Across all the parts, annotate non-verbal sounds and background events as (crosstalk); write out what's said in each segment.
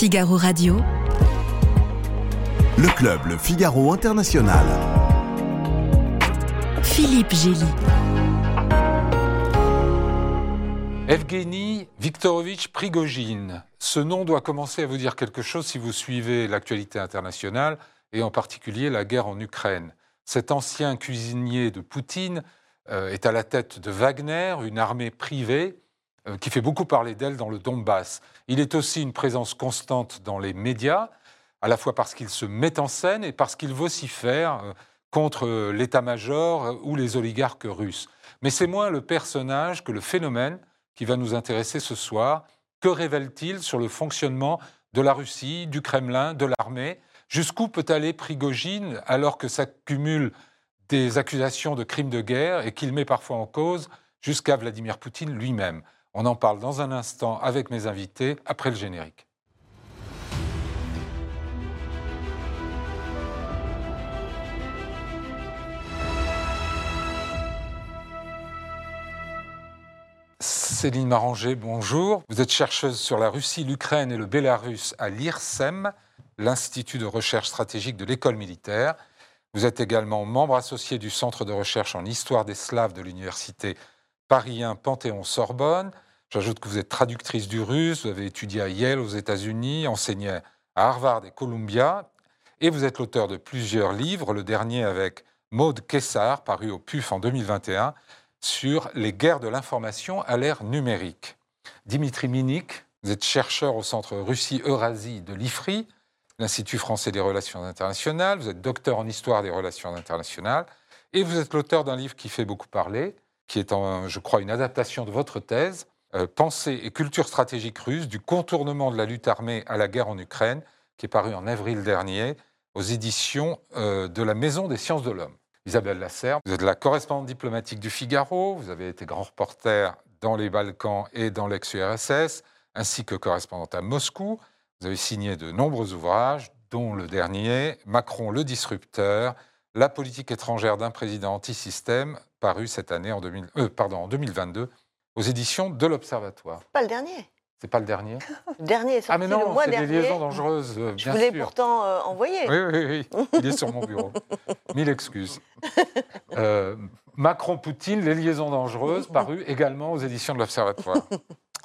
Figaro Radio. Le club Le Figaro International. Philippe Gély. Evgeny Viktorovitch Prigogine. Ce nom doit commencer à vous dire quelque chose si vous suivez l'actualité internationale et en particulier la guerre en Ukraine. Cet ancien cuisinier de Poutine euh, est à la tête de Wagner, une armée privée euh, qui fait beaucoup parler d'elle dans le Donbass. Il est aussi une présence constante dans les médias, à la fois parce qu'il se met en scène et parce qu'il vocifère euh, contre l'état-major ou les oligarques russes. Mais c'est moins le personnage que le phénomène qui va nous intéresser ce soir. Que révèle-t-il sur le fonctionnement de la Russie, du Kremlin, de l'armée? Jusqu'où peut aller Prigogine alors que s'accumulent des accusations de crimes de guerre et qu'il met parfois en cause jusqu'à Vladimir Poutine lui-même? On en parle dans un instant avec mes invités après le générique. Céline Maranger, bonjour. Vous êtes chercheuse sur la Russie, l'Ukraine et le Bélarus à l'IRSEM, l'Institut de recherche stratégique de l'école militaire. Vous êtes également membre associé du Centre de recherche en histoire des Slaves de l'Université Paris 1 Panthéon-Sorbonne. J'ajoute que vous êtes traductrice du russe, vous avez étudié à Yale aux États-Unis, enseigné à Harvard et Columbia, et vous êtes l'auteur de plusieurs livres, le dernier avec Maude Kessar, paru au PUF en 2021, sur les guerres de l'information à l'ère numérique. Dimitri Minik, vous êtes chercheur au Centre Russie-Eurasie de l'IFRI, l'Institut français des relations internationales, vous êtes docteur en histoire des relations internationales, et vous êtes l'auteur d'un livre qui fait beaucoup parler, qui est, je crois, une adaptation de votre thèse, euh, Pensée et culture stratégique russe, du contournement de la lutte armée à la guerre en Ukraine, qui est paru en avril dernier aux éditions euh, de la Maison des sciences de l'homme. Isabelle Lasserre, vous êtes la correspondante diplomatique du Figaro, vous avez été grand reporter dans les Balkans et dans l'ex-URSS, ainsi que correspondante à Moscou. Vous avez signé de nombreux ouvrages, dont le dernier, Macron le disrupteur, la politique étrangère d'un président anti-système, paru cette année en, euh, pardon, en 2022 aux éditions de l'Observatoire. Pas le dernier. C'est pas le dernier (laughs) Le dernier est sorti Ah mais non, le mois dernier. des liaisons dangereuses, euh, Je bien vous l'ai pourtant euh, envoyé. Oui, oui, oui, il est sur mon bureau. (laughs) Mille excuses. Euh, Macron-Poutine, les liaisons dangereuses, paru également aux éditions de l'Observatoire.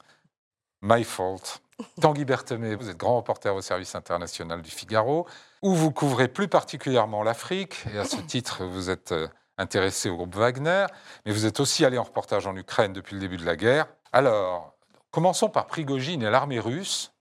(laughs) My fault. Tanguy Berthemet, vous êtes grand reporter au service international du Figaro, où vous couvrez plus particulièrement l'Afrique, et à ce titre, vous êtes intéressé au groupe Wagner, mais vous êtes aussi allé en reportage en Ukraine depuis le début de la guerre. Alors, commençons par Prigogine et l'armée russe.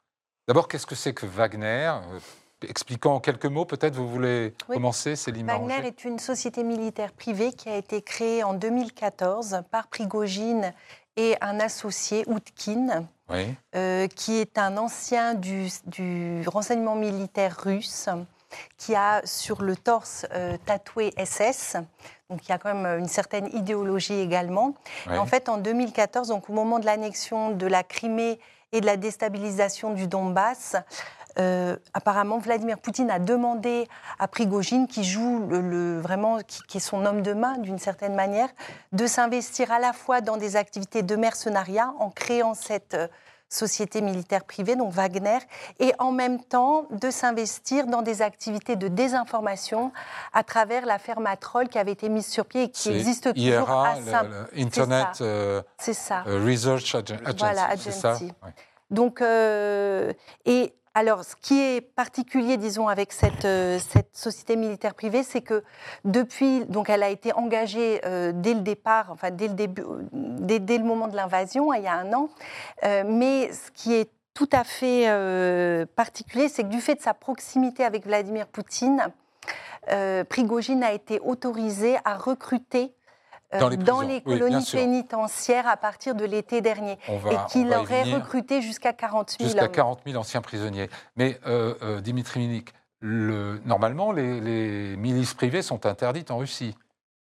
D'abord, qu'est-ce que c'est que Wagner? Euh, Expliquant en quelques mots, peut-être vous voulez Oui. commencer, Céline Wagner est une société militaire privée qui a été créée en 2014 par Prigogine et un associé, Outkin, Oui. euh, qui est un ancien du, du renseignement militaire russe, qui a sur le torse euh, tatoué SS. Donc il y a quand même une certaine idéologie également. Et En fait, en 2014, donc au moment de l'annexion de la Crimée et de la déstabilisation du Donbass, euh, apparemment Vladimir Poutine a demandé à Prigogine, qui joue le, le- vraiment, qui, qui est son homme de main d'une certaine manière, de s'investir à la fois dans des activités de mercenariat en créant cette euh, société militaire privée, donc Wagner, et en même temps de s'investir dans des activités de désinformation à travers la Fermatrol qui avait été mise sur pied et qui existe toujours IRA, à le- Saint- le Internet ça. euh, C'est ça. euh, Research Agen- Agency. Voilà, ça agency. Ouais. Donc, euh, et alors, ce qui est particulier, disons, avec cette, euh, cette société militaire privée, c'est que depuis, donc, elle a été engagée euh, dès le départ, enfin, dès le début, euh, dès, le moment de l'invasion, il y a un an. Mais ce qui est tout à fait particulier, c'est que du fait de sa proximité avec Vladimir Poutine, Prigogine a été autorisé à recruter Dans les prisons, colonies pénitentiaires à partir de l'été dernier et qu'il aurait recruté jusqu'à 40 000 Jusqu'à hommes. 40 000 anciens prisonniers. Mais euh, euh, Dimitri Minik, le- normalement, les, les milices privées sont interdites en Russie.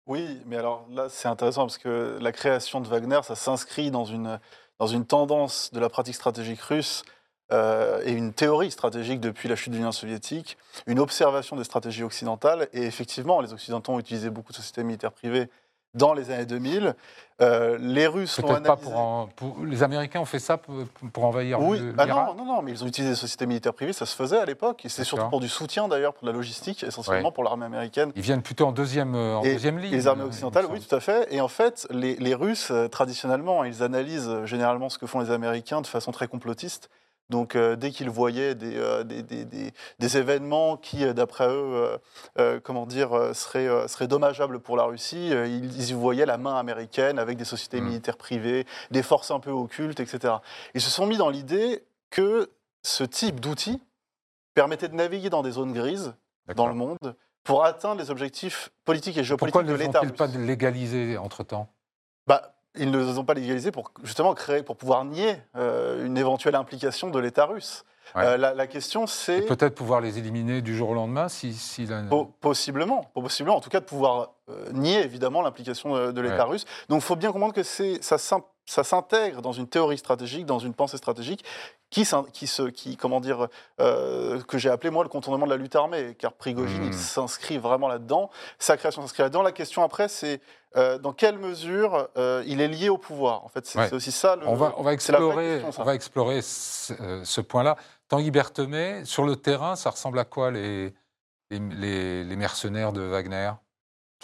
Oui, mais alors là, c'est intéressant parce que la création de Wagner, ça s'inscrit dans une, dans une tendance de la pratique stratégique russe euh, et une théorie stratégique depuis la chute de l'Union soviétique, une observation des stratégies occidentales. Et effectivement, les Occidentaux ont utilisé beaucoup de sociétés militaires privées dans les années 2000. Euh, les Russes l'ont Peut-être pas analysé. pour, en- pour- Les Américains ont fait ça pour, pour envahir Oui, le- ah non, non, non, mais ils ont utilisé des sociétés militaires privées, ça se faisait à l'époque, et c'est surtout pour du soutien d'ailleurs, pour de la logistique, essentiellement Ouais. pour l'armée américaine. Ils viennent plutôt en deuxième, euh, en Et- deuxième ligne. les armées occidentales, oui, tout à fait. Et en fait, les, les Russes, euh, traditionnellement, ils analysent généralement ce que font les Américains de façon très complotiste. Donc, euh, dès qu'ils voyaient des, euh, des, des- des- des événements qui, euh, d'après eux, euh, comment dire, seraient, seraient dommageables pour la Russie, ils, y voyaient la main américaine avec des sociétés Mm. militaires privées, des forces un peu occultes, etc. Ils se sont mis dans l'idée que ce type d'outils permettait de naviguer dans des zones grises dans le monde pour atteindre les objectifs politiques et Pourquoi géopolitiques ne de l'État sont-ils pas russe. légalisés entre-temps? Bah, ils ne les ont pas légalisés pour justement créer, pour pouvoir nier euh, une éventuelle implication de l'État russe. Ouais. Euh, la, la question, c'est peut-être pouvoir les éliminer du jour au lendemain si, si la- po- possiblement, possiblement, en tout cas, de pouvoir euh, nier évidemment l'implication de l'État Ouais. russe. Donc, il faut bien comprendre que ça s'intègre dans une théorie stratégique, dans une pensée stratégique, qui, se, qui, comment dire, euh, que j'ai appelé moi le contournement de la lutte armée, car Prigogine, il s'inscrit vraiment là-dedans. Sa création s'inscrit là-dedans. La question après, c'est euh, dans quelle mesure euh, il est lié au pouvoir. En fait, c'est Ouais. aussi ça. Le, On va, on va explorer, question, ça. on va explorer ce, ce point-là. Tanguy Berthemet, sur le terrain, ça ressemble à quoi les, les, les- les mercenaires de Wagner?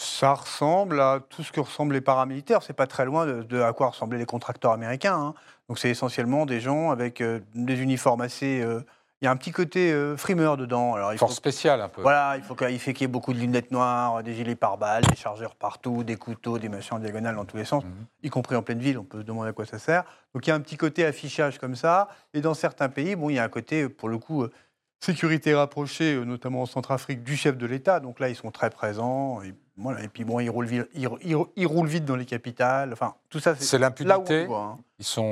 Ça ressemble à tout ce que ressemblent les paramilitaires. C'est pas très loin de, de à quoi ressemblaient les contracteurs américains. hein. Donc c'est essentiellement des gens avec euh, des uniformes assez. euh, Il y a un petit côté euh, frimeur dedans. Alors il faut Force spéciale un peu. Voilà, il faut qu'il qu'il y ait beaucoup de lunettes noires, des gilets pare-balles, des chargeurs partout, des couteaux, des machins en diagonale dans tous les sens, Mhm. y compris en pleine ville. On peut se demander à quoi ça sert. Donc il y a un petit côté affichage comme ça. Et dans certains pays, bon, il y a un côté, pour le coup, euh, sécurité rapprochée, euh, notamment en Centrafrique, du chef de l'État. Donc là, ils sont très présents. Voilà. et puis bon, ils roulent, vite, ils, roulent vite dans les capitales. Enfin, tout ça, C'est là où on l'impunité. hein. Ils sont,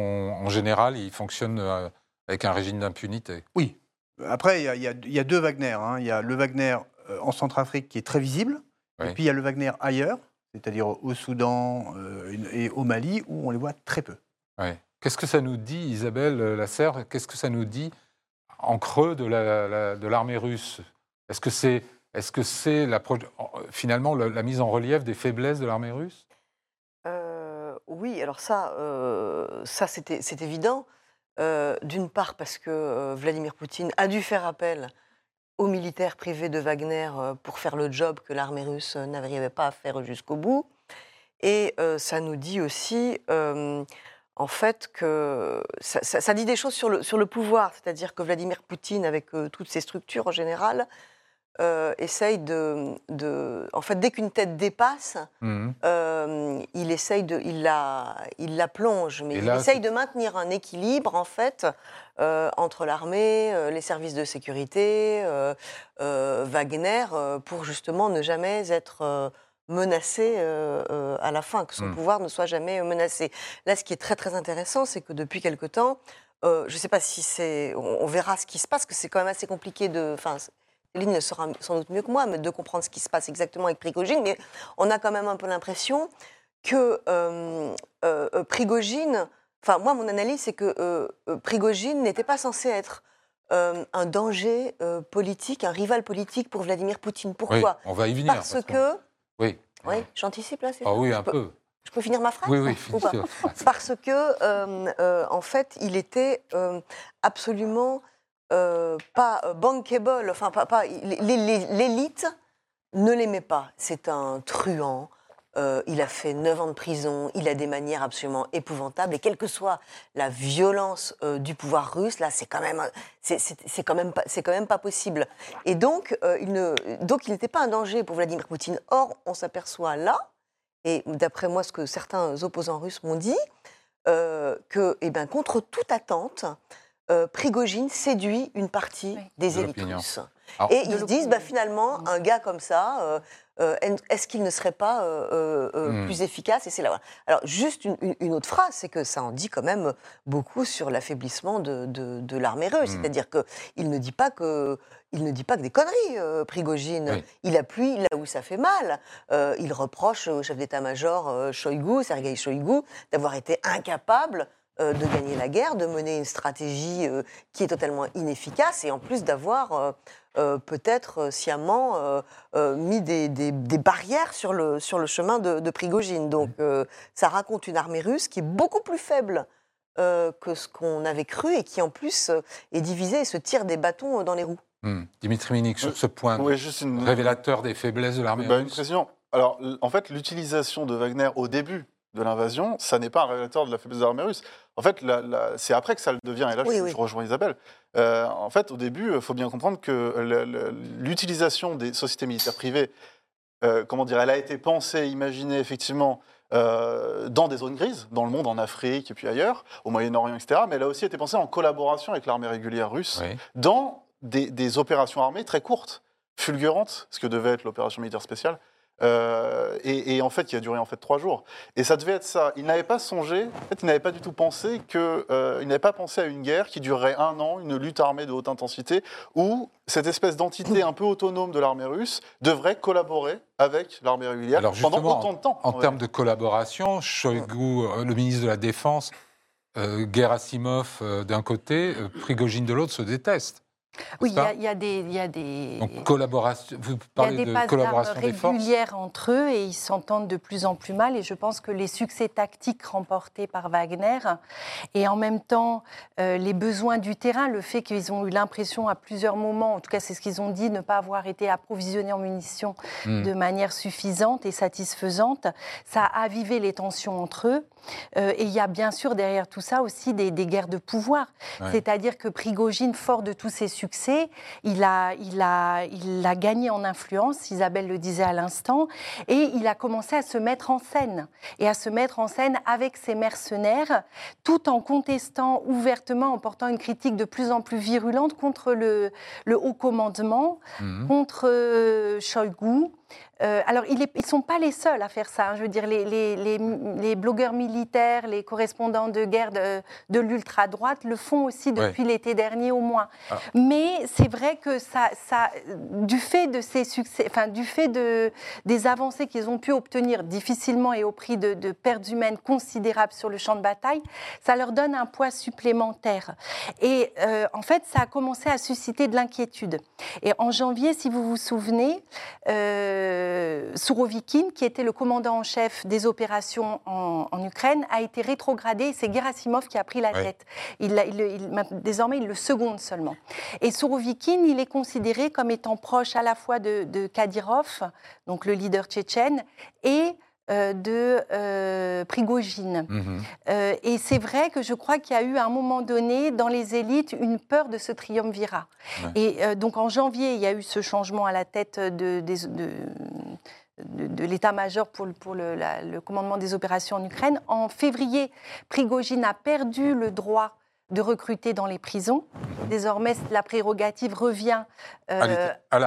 en général, ils fonctionnent euh, avec un régime d'impunité. Oui. Après, il y a, y y deux Wagner. hein. Il y a le Wagner euh, en Centrafrique qui est très visible, Oui. et puis il y a le Wagner ailleurs, c'est-à-dire au Soudan euh, et au Mali, où on les voit très peu. Qu'est-ce que ça nous dit, Isabelle Lasserre? Qu'est-ce que ça nous dit en creux de la- la- de l'armée russe? Est-ce que c'est est -ce c'est finalement la, mise en relief des faiblesses de l'armée russe? Euh, oui, alors ça, euh, ça c'est évident. Euh, D'une part parce que euh, Vladimir Poutine a dû faire appel aux militaires privés de Wagner pour faire le job que l'armée russe n'arrivait pas à faire jusqu'au bout. Et ça nous dit aussi, en fait, que ça, ça- dit des choses sur le, sur le pouvoir, c'est-à-dire que Vladimir Poutine, avec toutes ses structures en général, euh, essaye de, de- En fait, dès qu'une tête dépasse, Mhm. euh, il essaye de, il la, il la plonge, mais Et il là, essaye de maintenir un équilibre en fait euh, entre l'armée, les services de sécurité, Wagner, pour justement ne jamais être menacé euh, euh, à la fin, que son Mm. pouvoir ne soit jamais menacé. Là, ce qui est très très intéressant, c'est que depuis quelque temps, euh, je ne sais pas si c'est, on, on verra ce qui se passe, que c'est quand même assez compliqué de, enfin. Céline le saura sans doute mieux que moi, mais de comprendre ce qui se passe exactement avec Prigogine. Mais on a quand même un peu l'impression que euh, euh, euh, Prigogine, enfin moi mon analyse c'est que euh, Prigogine n'était pas censé être un danger politique, un rival politique pour Vladimir Poutine. Oui, Pourquoi? on va y venir. Parce que, Oui. oui, j'anticipe là, c'est Ah ça oui, un peux- peu. Je peux finir ma phrase Oui, oui. Ou pas parce que, en fait, il était absolument euh, pas euh, bankable. Enfin, pas, pas- l'é- l'é- l'élite ne l'aimait pas. C'est un truand. euh, il a fait 9 ans de prison. Il a des manières absolument épouvantables. Et quelle que soit la violence du pouvoir russe, là, c'est quand même, quand pas, quand même pas possible. Et donc, il n'était pas un danger pour Vladimir Poutine. Or, on s'aperçoit là, et d'après moi, ce que certains opposants russes m'ont dit, que, eh ben, contre toute attente, euh, Prigogine séduit une partie Oui. des De élites russes. Alors- Et ils se disent, bah, finalement, Mm. un gars comme ça, euh, euh, est-ce qu'il ne serait pas euh, euh, euh, Mm. plus efficace? Et c'est là. voilà. Alors, juste une, une- une autre phrase, c'est que ça en dit quand même beaucoup sur l'affaiblissement de, de- de l'armée russe. Mm. C'est-à-dire qu'il ne dit pas que. Il ne dit pas que des conneries, euh, Prigogine. Oui. Il appuie là où ça fait mal. Euh, il reproche au chef d'état-major euh, Shoigu, Sergei Shoigu, d'avoir été incapable euh, de gagner la guerre, de mener une stratégie euh, qui est totalement inefficace et en plus d'avoir euh, euh, peut-être sciemment euh, euh, mis des, des- des barrières sur le, sur le chemin de, de Prigogine. Donc euh, ça raconte une armée russe qui est beaucoup plus faible euh, que ce qu'on avait cru et qui en plus euh, est divisée et se tire des bâtons euh, dans les roues. Hmm. Dimitri Minik, sur ce point Oui, juste une, révélateur des faiblesses de l'armée Bah, une russe. précision. Alors, en fait, l'utilisation de Wagner au début de l'invasion, ça n'est pas un révélateur de la faiblesse de l'armée russe. En fait, la- la- c'est après que ça le devient. Et là, Oui, je, oui. je rejoins Isabelle. Euh, en fait, au début, il faut bien comprendre que l'utilisation des sociétés militaires privées, euh, comment dire, elle a été pensée, imaginée effectivement euh, dans des zones grises, dans le monde, en Afrique et puis ailleurs, au Moyen-Orient, etc. Mais elle a aussi été pensée en collaboration avec l'armée régulière russe Oui. dans des, des opérations armées très courtes, fulgurantes, ce que devait être l'opération militaire spéciale, euh, et, et en fait qui a duré en fait trois jours. Et ça devait être ça. Il n'avait pas songé, en fait, il n'avait pas du tout pensé que, euh, il n'avait pas pensé à une guerre qui durerait un an, une lutte armée de haute intensité, où cette espèce d'entité un peu autonome de l'armée russe devrait collaborer avec l'armée régulière Alors pendant autant de temps. En va termes de collaboration, Shoigu, euh, le ministre de la Défense, euh, Gerasimov d'un côté, Prigogine de l'autre se détestent. Oui, il y, a- il y a des. il y a des- Donc collaboration, vous Il y a parlez des de collaboration des forces régulières entre eux et ils s'entendent de plus en plus mal. Et je pense que les succès tactiques remportés par Wagner et en même temps euh, les besoins du terrain, le fait qu'ils ont eu l'impression à plusieurs moments, en tout cas c'est ce qu'ils ont dit, ne pas avoir été approvisionnés en munitions Hmm. de manière suffisante et satisfaisante, ça a avivé les tensions entre eux. Euh, et il y a bien sûr derrière tout ça aussi des, des guerres de pouvoir. Ouais. C'est-à-dire que Prigogine, fort de tous ses succès, il a, il, a, il a gagné en influence, Isabelle le disait à l'instant, et il a commencé à se mettre en scène, et à se mettre en scène avec ses mercenaires, tout en contestant ouvertement, en portant une critique de plus en plus virulente contre le, le haut commandement, Mhm. contre euh, Shoigu. Euh, alors, ils ne sont pas les seuls à faire ça. hein. Je veux dire, les, les- les- les blogueurs militaires, les correspondants de guerre de, de l'ultra-droite le font aussi depuis l'été dernier au moins. Ah. Mais c'est vrai que ça, ça, du fait de ces succès, enfin, du fait de, des avancées qu'ils ont pu obtenir difficilement et au prix de, de pertes humaines considérables sur le champ de bataille, ça leur donne un poids supplémentaire. Et euh, en fait, ça a commencé à susciter de l'inquiétude. Et en janvier, si vous vous souvenez, euh, Sourovikine, qui était le commandant en chef des opérations en, en Ukraine, a été rétrogradé. C'est Gerasimov qui a pris la Ouais. tête. Il, il il- désormais, il le seconde seulement. Et Sourovikine, il est considéré comme étant proche à la fois de, de Kadyrov, donc le leader tchétchène, et euh, de euh, Prigogine. Mhm. Euh, et c'est vrai que je crois qu'il y a eu à un moment donné dans les élites une peur de ce triumvirat. Ouais. Et euh, donc en janvier, il y a eu ce changement à la tête de, des- de- de- de l'état-major pour, le, pour le- la- le commandement des opérations en Ukraine. En février, Prigogine a perdu le droit de recruter dans les prisons. Désormais, la prérogative revient euh, À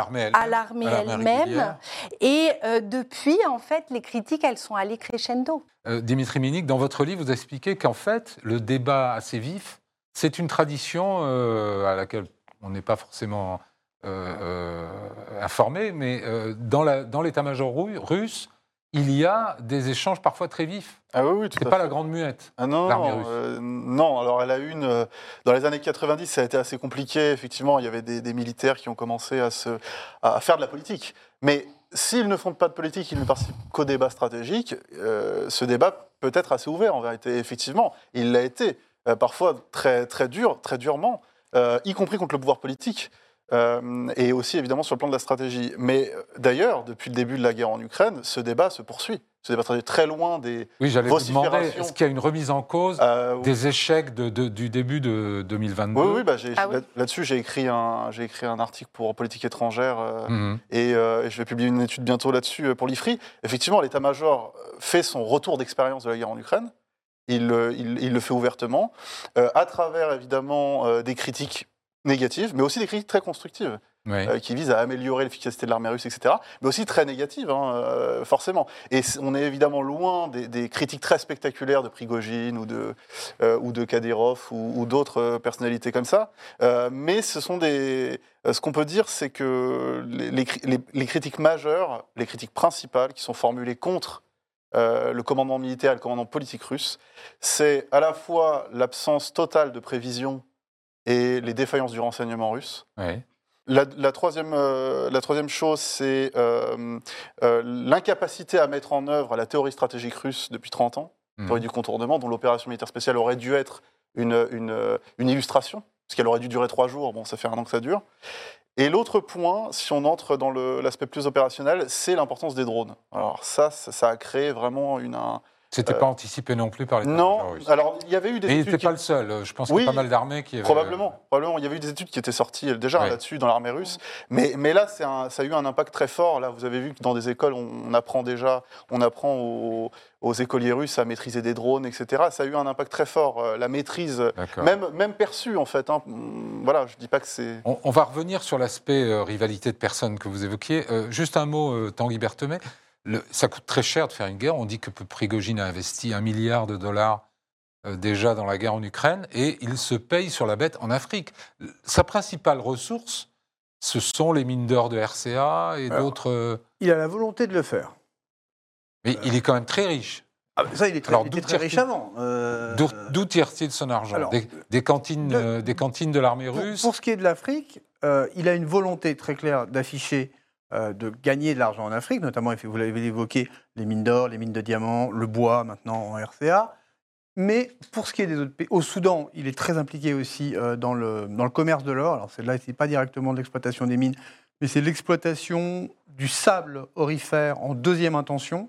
l'armée elle-même. Et euh, depuis, en fait, les critiques, elles sont allées crescendo. Euh, Dimitri Minik, dans votre livre, vous expliquez qu'en fait, le débat assez vif, c'est une tradition à laquelle on n'est pas forcément informé, mais dans l'état-major ru- russe, il y a des échanges parfois très vifs. Ah oui, oui, tout C'est pas fait. la grande muette. Ah non, russe. euh, non, alors elle a eu une. euh, dans les années 90, ça a été assez compliqué. Effectivement, il y avait des, des militaires qui ont commencé à, se, à faire de la politique. Mais s'ils ne font pas de politique, ils ne participent qu'au débat stratégique, euh, ce débat peut être assez ouvert en vérité. Effectivement, il l'a été. parfois très, très dur, très durement, y compris contre le pouvoir politique. Euh, et aussi évidemment sur le plan de la stratégie. Mais euh, d'ailleurs, depuis le début de la guerre en Ukraine, ce débat se poursuit. Ce débat stratégique très loin des Oui, j'allais vous demander, est-ce qu'il y a une remise en cause euh, des échecs de- de- du début de 2022 Oui, oui, bah, Ah oui. là-dessus, j'ai écrit, un, j'ai écrit un article pour Politique étrangère euh, Mhm. et, euh, et je vais publier une étude bientôt là-dessus pour l'IFRI. Effectivement, l'état-major fait son retour d'expérience de la guerre en Ukraine. Il, il- il le fait ouvertement, euh, à travers évidemment euh, des critiques négatives, mais aussi des critiques très constructives Oui. euh, qui visent à améliorer l'efficacité de l'armée russe, etc. Mais aussi très négatives, hein, euh, forcément. Et on est évidemment loin des, des critiques très spectaculaires de Prigogine ou de, euh, ou de Kadyrov ou, ou d'autres personnalités comme ça. Mais ce sont des. ce qu'on peut dire, c'est que les, les cri- les- les critiques majeures, les critiques principales qui sont formulées contre euh, le commandement militaire et le commandement politique russe, c'est à la fois l'absence totale de prévision et les défaillances du renseignement russe. La, la troisième, euh, la troisième chose, c'est euh, euh, l'incapacité à mettre en œuvre la théorie stratégique russe depuis 30 ans, Mhm. théorie du contournement, dont l'opération militaire spéciale aurait dû être une, une, une illustration, parce qu'elle aurait dû durer trois jours, bon, ça fait un an que ça dure. Et l'autre point, si on entre dans l'aspect plus opérationnel, c'est l'importance des drones. Alors ça, ça, ça a créé vraiment une... un- C'était Euh, pas anticipé non plus par les Non, russe. alors il y avait eu des Mais il études n'était pas le seul. euh, Je pense Oui, qu'il y a pas mal d'armées qui avaient- Probablement, probablement. Il y avait eu des études qui étaient sorties euh, déjà là-dessus dans l'armée russe. Mais, mais là, c'est un- ça a eu un impact très fort. Là, vous avez vu que dans des écoles, on, on apprend déjà, on apprend aux, aux écoliers russes à maîtriser des drones, etc. Ça a eu un impact très fort. Euh, La maîtrise, même, même perçue en fait. hein. Hum, Voilà, je dis pas que c'est. On, on va revenir sur l'aspect euh, rivalité de personnes que vous évoquiez. Euh, juste un mot, Tanguy Berthomé. Le- ça coûte très cher de faire une guerre. On dit que Prigogine a investi un milliard de dollars euh, déjà dans la guerre en Ukraine et il se paye sur la bête en Afrique. Sa principale ressource, ce sont les mines d'or de RCA et d'autres. euh, Il a la volonté de le faire. mais il est quand même très riche. Ah, ça, il, est très, Alors, il était très riche avant. Euh, D'où tire-t-il son argent alors, des, des cantines, de- des cantines de l'armée russe pour ce qui est de l'Afrique, il a une volonté très claire d'afficher, de gagner de l'argent en Afrique, notamment, vous l'avez évoqué, les mines d'or, les mines de diamants, le bois maintenant en RCA. Mais pour ce qui est des autres pays, au Soudan, il est très impliqué aussi euh, dans, le, commerce de l'or. Alors là, ce n'est pas directement l'exploitation des mines, mais c'est l'exploitation du sable aurifère en deuxième intention,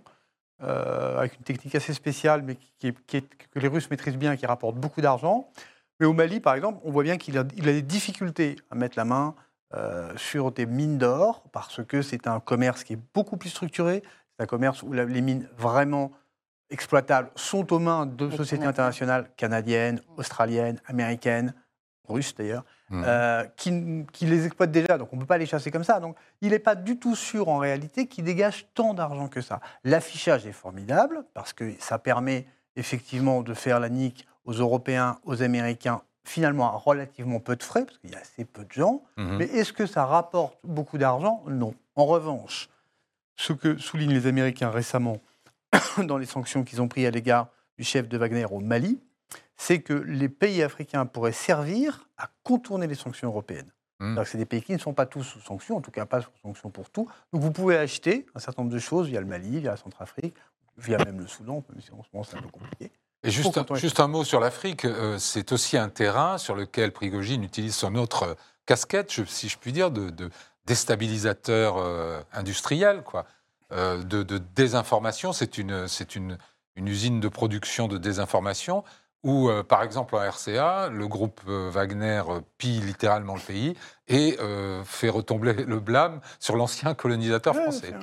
euh, avec une technique assez spéciale, mais que les Russes maîtrisent bien, qui rapporte beaucoup d'argent. Mais au Mali, par exemple, on voit bien qu'il a, des difficultés à mettre la main euh, sur des mines d'or, parce que c'est un commerce qui est beaucoup plus structuré. C'est un commerce où la- les mines vraiment exploitables sont aux mains de Les sociétés internationales canadiennes, australiennes, américaines, russes d'ailleurs, Mhm. euh, qui, qui les exploitent déjà. Donc on ne peut pas les chasser comme ça. Donc il n'est pas du tout sûr en réalité qu'ils dégagent tant d'argent que ça. L'affichage est formidable parce que ça permet effectivement de faire la nique aux Européens, aux Américains, finalement à relativement peu de frais, parce qu'il y a assez peu de gens. Mhm. Mais est-ce que ça rapporte beaucoup d'argent? Non. En revanche, ce que soulignent les Américains récemment (coughs) dans les sanctions qu'ils ont prises à l'égard du chef de Wagner au Mali, c'est que les pays africains pourraient servir à contourner les sanctions européennes. Mm. Que C'est des pays qui ne sont pas tous sous sanctions, en tout cas pas sous sanctions pour tout. Donc vous pouvez acheter un certain nombre de choses via le Mali, via la Centrafrique, via même le Soudan, même si en ce moment c'est un peu compliqué. Et juste, un, est- juste un mot sur l'Afrique, euh, c'est aussi un terrain sur lequel Prigogine utilise son autre euh, casquette, je- si je puis dire, de, de déstabilisateur euh, industriel, quoi, euh, de, de désinformation. C'est une, c'est une, une usine de production de désinformation où, euh, par exemple, en RCA, le groupe euh, Wagner euh, pille littéralement le pays et euh, fait retomber le blâme sur l'ancien colonisateur Ouais, français.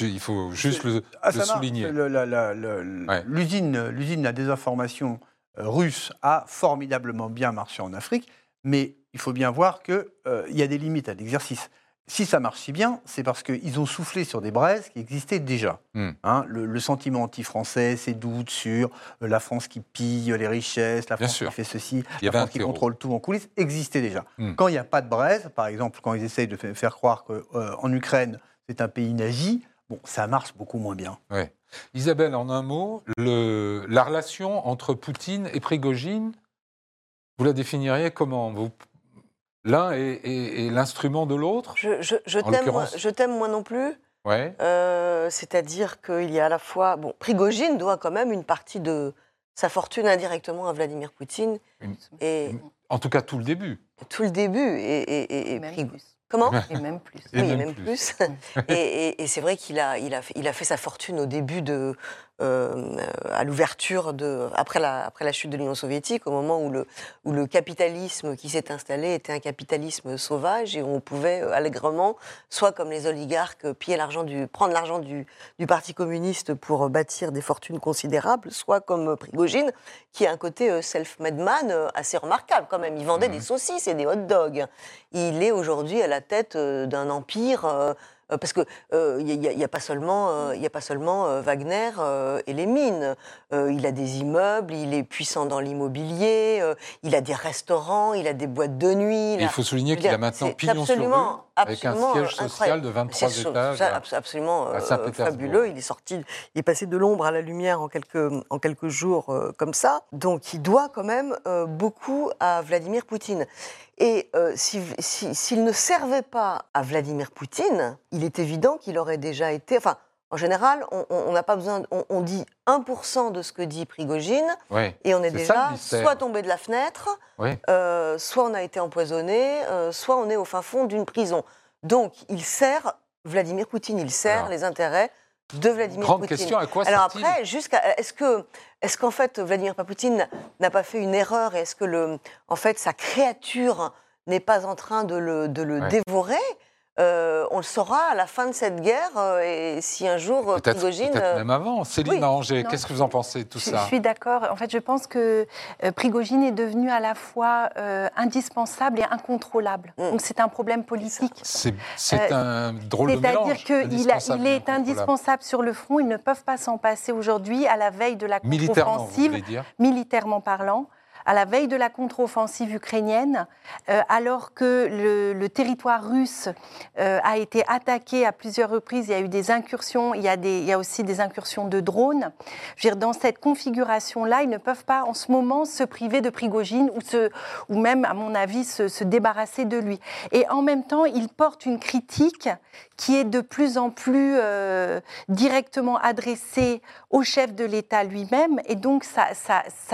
Il faut juste le, Ah, le souligner. Ouais. L'usine, de la désinformation euh, russe a formidablement bien marché en Afrique, mais il faut bien voir qu'il y a des limites à l'exercice. Si ça marche si bien, c'est parce qu'ils ont soufflé sur des braises qui existaient déjà. Hmm. Hein, le, le sentiment anti-français, ces doutes sur euh, la France qui pille les richesses, la Bien France sûr. qui fait ceci, la France qui contrôle tout en coulisses, existaient déjà. Hmm. Quand il n'y a pas de braise, par exemple, quand ils essayent de fa- faire croire qu'en Ukraine, c'est un pays nazi, bon, ça marche beaucoup moins bien. Isabelle, en un mot, le- la relation entre Poutine et Prigogine, vous la définiriez comment? Vous- L'un est, est- est l'instrument de l'autre Je, je, je t'aime, moi, non plus. Ouais. Euh, C'est-à-dire qu'il y a à la fois. Bon, Prigogine doit quand même une partie de sa fortune indirectement à Vladimir Poutine. Une- Et une- En tout cas, tout le début. tout le début. Et, et, et- et Même Prig- plus. Comment Et même plus. Et oui, même même plus. plus. (laughs) et et- et c'est vrai qu'il a, il a, fait, il a fait sa fortune au début de, euh, à l'ouverture de, après la, après la chute de l'Union soviétique, au moment où le, où le capitalisme qui s'est installé était un capitalisme sauvage et où on pouvait euh, allègrement, soit comme les oligarques, piller l'argent du, prendre l'argent du, du Parti communiste pour bâtir des fortunes considérables, soit comme euh, Prigogine, qui a un côté euh, self-made man euh, assez remarquable quand même. Il vendait Mhm. des saucisses et des hot dogs. Il est aujourd'hui à la tête euh, d'un empire. euh, euh, parce que euh, il n'y a, il y a pas seulement, euh, il y a pas seulement euh, Wagner euh, et les mines. Euh, il a des immeubles, il est puissant dans l'immobilier, euh, il a des restaurants, il a des boîtes de nuit. Il a- faut souligner qu'il a maintenant pignon sur rue. Absolument avec un siège social de 23 C'est étages. absolument euh, fabuleux. Il est sorti, il est passé de l'ombre à la lumière en quelques, en quelques jours euh, comme ça. Donc il doit quand même euh, beaucoup à Vladimir Poutine. Et euh, si- si- s'il ne servait pas à Vladimir Poutine, il est évident qu'il aurait déjà été. Enfin, en général, on- n'a pas besoin. On, on dit 1% de ce que dit Prigogine Oui, et on est, déjà soit tombé de la fenêtre, oui. euh, soit on a été empoisonné, euh, soit on est au fin fond d'une prison. Donc, il sert Vladimir Poutine, il sert Alors. les intérêts de Vladimir Grande Poutine. question, à quoi Alors après, jusqu'à est-ce que est-ce qu'en fait Vladimir Poutine n'a pas fait une erreur et est-ce que le en fait sa créature n'est pas en train de le, de le Ouais. dévorer? Euh, On le saura à la fin de cette guerre euh, et si un jour euh, Peut-être Prigogine peut-être même avant. Céline oui. Non. qu'est-ce que vous en pensez de tout Je, ça je suis d'accord. En fait, je pense que euh, Prigogine est devenu à la fois euh, indispensable et incontrôlable. Mm. Donc c'est un problème politique. C'est c'est Euh, un drôle de mélange. C'est-à-dire qu'il il est indispensable sur le front. Ils ne peuvent pas s'en passer aujourd'hui à la veille de la contre-offensive, militairement parlant, à la veille de la contre-offensive ukrainienne, euh, alors que le, territoire russe euh, a été attaqué à plusieurs reprises. Il y a eu des incursions, il y a, il aussi des incursions de drones. Dans cette configuration-là, ils ne peuvent pas en ce moment se priver de Prigogine ou, même, à mon avis, se, se débarrasser de lui. Et en même temps, ils portent une critique qui est de plus en plus euh, directement adressée au chef de l'État lui-même, et donc ça,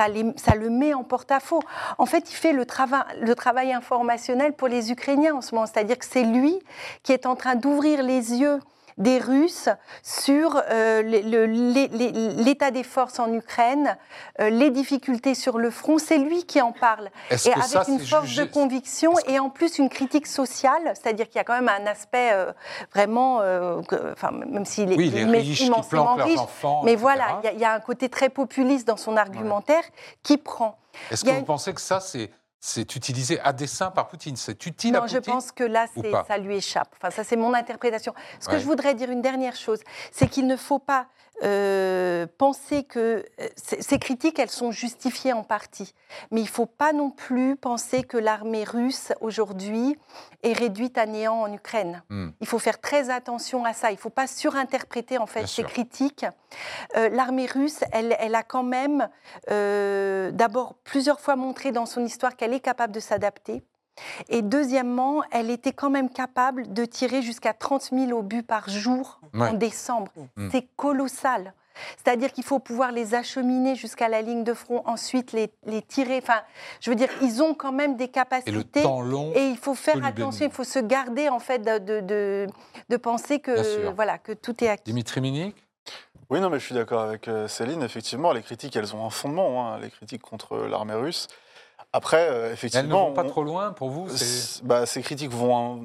le met en porte-à-faux. En fait, il fait le, trava- le travail informationnel pour les Ukrainiens en ce moment, c'est-à-dire que c'est lui qui est en train d'ouvrir les yeux des Russes sur euh, l'état des forces en Ukraine, euh, les difficultés sur le front. C'est lui qui en parle. Et avec ça, une force jugé de conviction et en plus une critique sociale, c'est-à-dire qu'il y a quand même un aspect euh, vraiment, que- enfin, même s'il est, Oui, il immensément riche, enfants. mais etc. voilà, il y a- il y, a un côté très populiste dans son argumentaire qui prend. Est-ce que vous une- pensez que ça, c'est c'est utilisé à dessein par Poutine? C'est utile à Non, je Poutine pense que là, ça lui échappe. Enfin, ça, c'est mon interprétation. Ce que je voudrais dire, une dernière chose, c'est qu'il ne faut pas euh, penser que euh, ces critiques, elles sont justifiées en partie. Mais il ne faut pas non plus penser que l'armée russe, aujourd'hui, est réduite à néant en Ukraine. Hmm. Il faut faire très attention à ça. Il ne faut pas surinterpréter, en fait, Bien ces sûr. critiques. Euh, l'armée russe, elle, elle a quand même, euh, d'abord, plusieurs fois montré dans son histoire qu'elle est capable de s'adapter. Et deuxièmement, elle était quand même capable de tirer jusqu'à 30 000 obus par jour Ouais. en décembre. Mm. C'est colossal. C'est-à-dire qu'il faut pouvoir les acheminer jusqu'à la ligne de front, ensuite les, les tirer. Enfin, je veux dire, ils ont quand même des Et capacités. le temps long. Et il faut faire attention, il faut se garder en fait de, de, de- de penser que, voilà, que tout est acquis. Dimitri Minik? Oui, non, mais je suis d'accord avec euh, Céline. Effectivement, les critiques, elles ont un fondement, hein, les critiques contre l'armée russe. Après, euh, Elles ne effectivement, vont pas on- trop loin pour vous bah, ces critiques vont,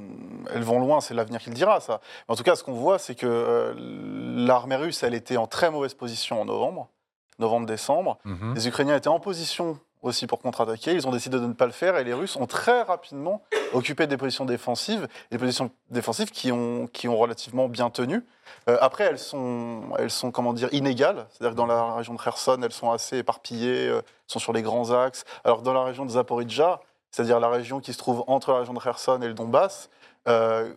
elles vont loin, c'est l'avenir qui le dira, ça. Mais en tout cas, ce qu'on voit, c'est que euh, l'armée russe, elle était en très mauvaise position en novembre, novembre-décembre. Mhm. Les Ukrainiens étaient en position aussi pour contre-attaquer. Ils ont décidé de ne pas le faire et les Russes ont très rapidement occupé des positions défensives, des positions défensives qui ont, qui ont relativement bien tenu. Euh, après, elles sont, elles sont, comment dire, inégales. C'est-à-dire que dans la région de Kherson, elles sont assez éparpillées, euh, sont sur les grands axes. Alors dans la région de Zaporizhzhia, c'est-à-dire la région qui se trouve entre la région de Kherson et le Donbass, euh,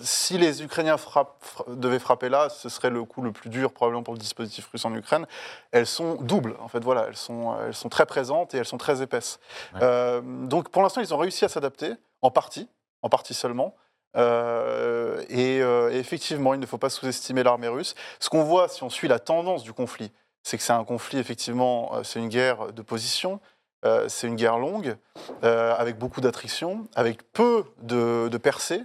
si les Ukrainiens frappent- devaient frapper là, ce serait le coup le plus dur probablement pour le dispositif russe en Ukraine. Elles sont doubles, en fait, voilà, elles sont, elles sont très présentes et elles sont très épaisses. Ouais. Euh, donc pour l'instant, ils ont réussi à s'adapter, en partie, en partie seulement. Euh, et, euh, et effectivement, il ne faut pas sous-estimer l'armée russe. Ce qu'on voit, si on suit la tendance du conflit, c'est que c'est un conflit, effectivement, euh, c'est une guerre de position, euh, c'est une guerre longue, euh, avec beaucoup d'attrition, avec peu de, de percées.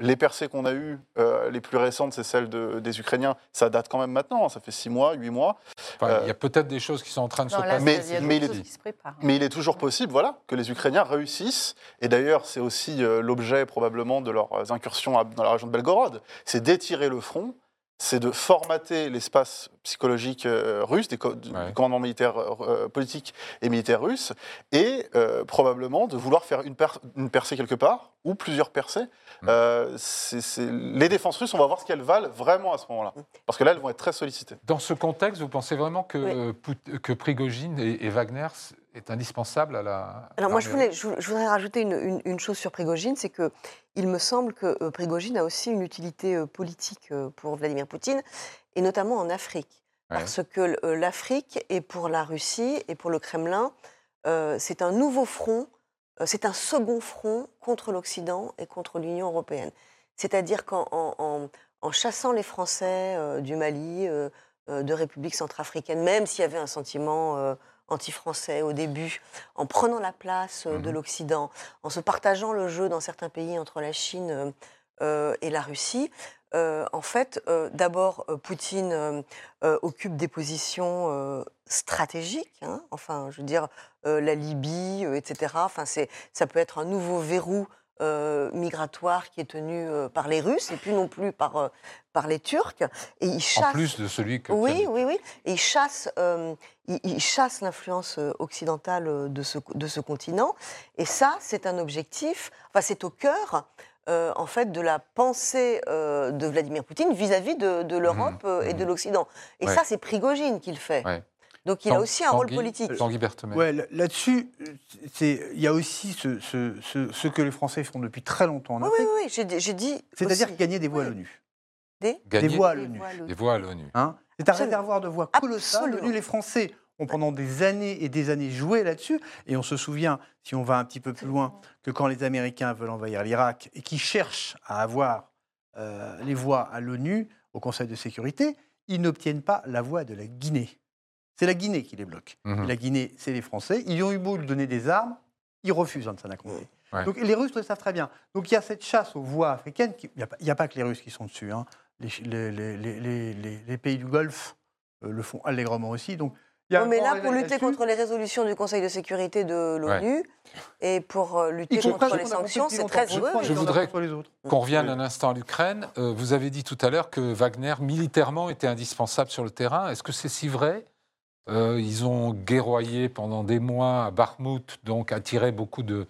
Les percées qu'on a eues, euh, les plus récentes, c'est celles de- des Ukrainiens. Ça date quand même maintenant, hein, ça fait six mois, huit mois. Enfin, Euh, Il y a peut-être des choses qui sont en train de se Non, passer. Mais- il mais est- choses qui se préparent. Mais il est toujours possible, voilà, que les Ukrainiens réussissent. Et d'ailleurs, c'est aussi euh, l'objet probablement de leurs incursions à- dans la région de Belgorod. C'est d'étirer le front, c'est de formater l'espace psychologique euh, russe, des co- du Ouais. commandement militaire euh, politique et militaire russe, et euh, probablement de vouloir faire une, per- une percée quelque part ou plusieurs percées. Mm. Euh, c'est- c'est- Les défenses russes, on va voir ce qu'elles valent vraiment à ce moment-là, parce que là, elles vont être très sollicitées. Dans ce contexte, vous pensez vraiment que, Oui. euh, Pout- que Prigogine et, et Wagner est indispensable à la. Alors moi, je, voulais, je, je voudrais rajouter une, une- une chose sur Prigogine, c'est que il me semble que euh, Prigogine a aussi une utilité euh, politique euh, pour Vladimir Poutine, et notamment en Afrique. Ouais. Parce que l'Afrique, et pour la Russie, et pour le Kremlin, euh, c'est un nouveau front, c'est un second front contre l'Occident et contre l'Union européenne. C'est-à-dire qu'en en, en- en chassant les Français euh, du Mali, euh, de République centrafricaine, même s'il y avait un sentiment anti-français au début, en prenant la place euh, de Mhm. l'Occident, en se partageant le jeu dans certains pays entre la Chine euh, euh, et la Russie, euh, en fait, euh, d'abord, euh, Poutine occupe des positions stratégiques, hein, enfin, je veux dire, la Libye, etc. Enfin, ça peut être un nouveau verrou euh, migratoire qui est tenu euh, par les Russes et puis non plus par, euh, par les Turcs. Et il En chasse. plus de celui que. Oui, oui, oui. Et il chasse, euh, il, il chasse l'influence occidentale de ce, de ce continent. Et ça, c'est un objectif, enfin, c'est au cœur, euh, en fait, de la pensée euh, de Vladimir Poutine vis-à-vis de, de l'Europe euh, et mhm. de l'Occident. Et Ouais. ça, c'est Prigogine qui le fait. Ouais. Donc il a aussi un rôle politique. Tanguy Berthemet. Ouais, là- là-dessus, c'est- il y a aussi ce, ce- ce- ce que les Français font depuis très longtemps en Oui, Afrique, oui, oui, j'ai dit- c'est-à-dire gagner des voix à l'ONU. Des Des voix à l'ONU. des voix à l'ONU. Hein c'est un réservoir de voix colossal. Les Français ont pendant des années et des années joué là-dessus. Et on se souvient, si on va un petit peu plus loin, que quand les Américains veulent envahir l'Irak et qui cherchent à avoir euh, les voix à l'ONU, au Conseil de sécurité, ils n'obtiennent pas la voix de la Guinée. C'est la Guinée qui les bloque. Mhm. La Guinée, c'est les Français. Ils ont eu beau lui donner des armes, ils refusent hein, de s'en accompagner. Ouais. Donc les Russes le savent très bien. Donc il y a cette chasse aux voix africaines. qui- Il n'y a, pas- il y a pas que les Russes qui sont dessus. hein. Les, les- les- les- les- les- les pays du Golfe euh, le font allègrement aussi. Donc un mais là, pour lutter contre les résolutions du Conseil de sécurité de l'ONU et pour euh, lutter contre les sanctions, c'est très. Je oui. Je voudrais-. Qu'on revienne Oui. un instant à l'Ukraine. Euh, vous avez dit tout à l'heure que Wagner, militairement, était indispensable sur le terrain. Est-ce que c'est si vrai Ils ont guerroyé pendant des mois à Bakhmut, donc attiré beaucoup de,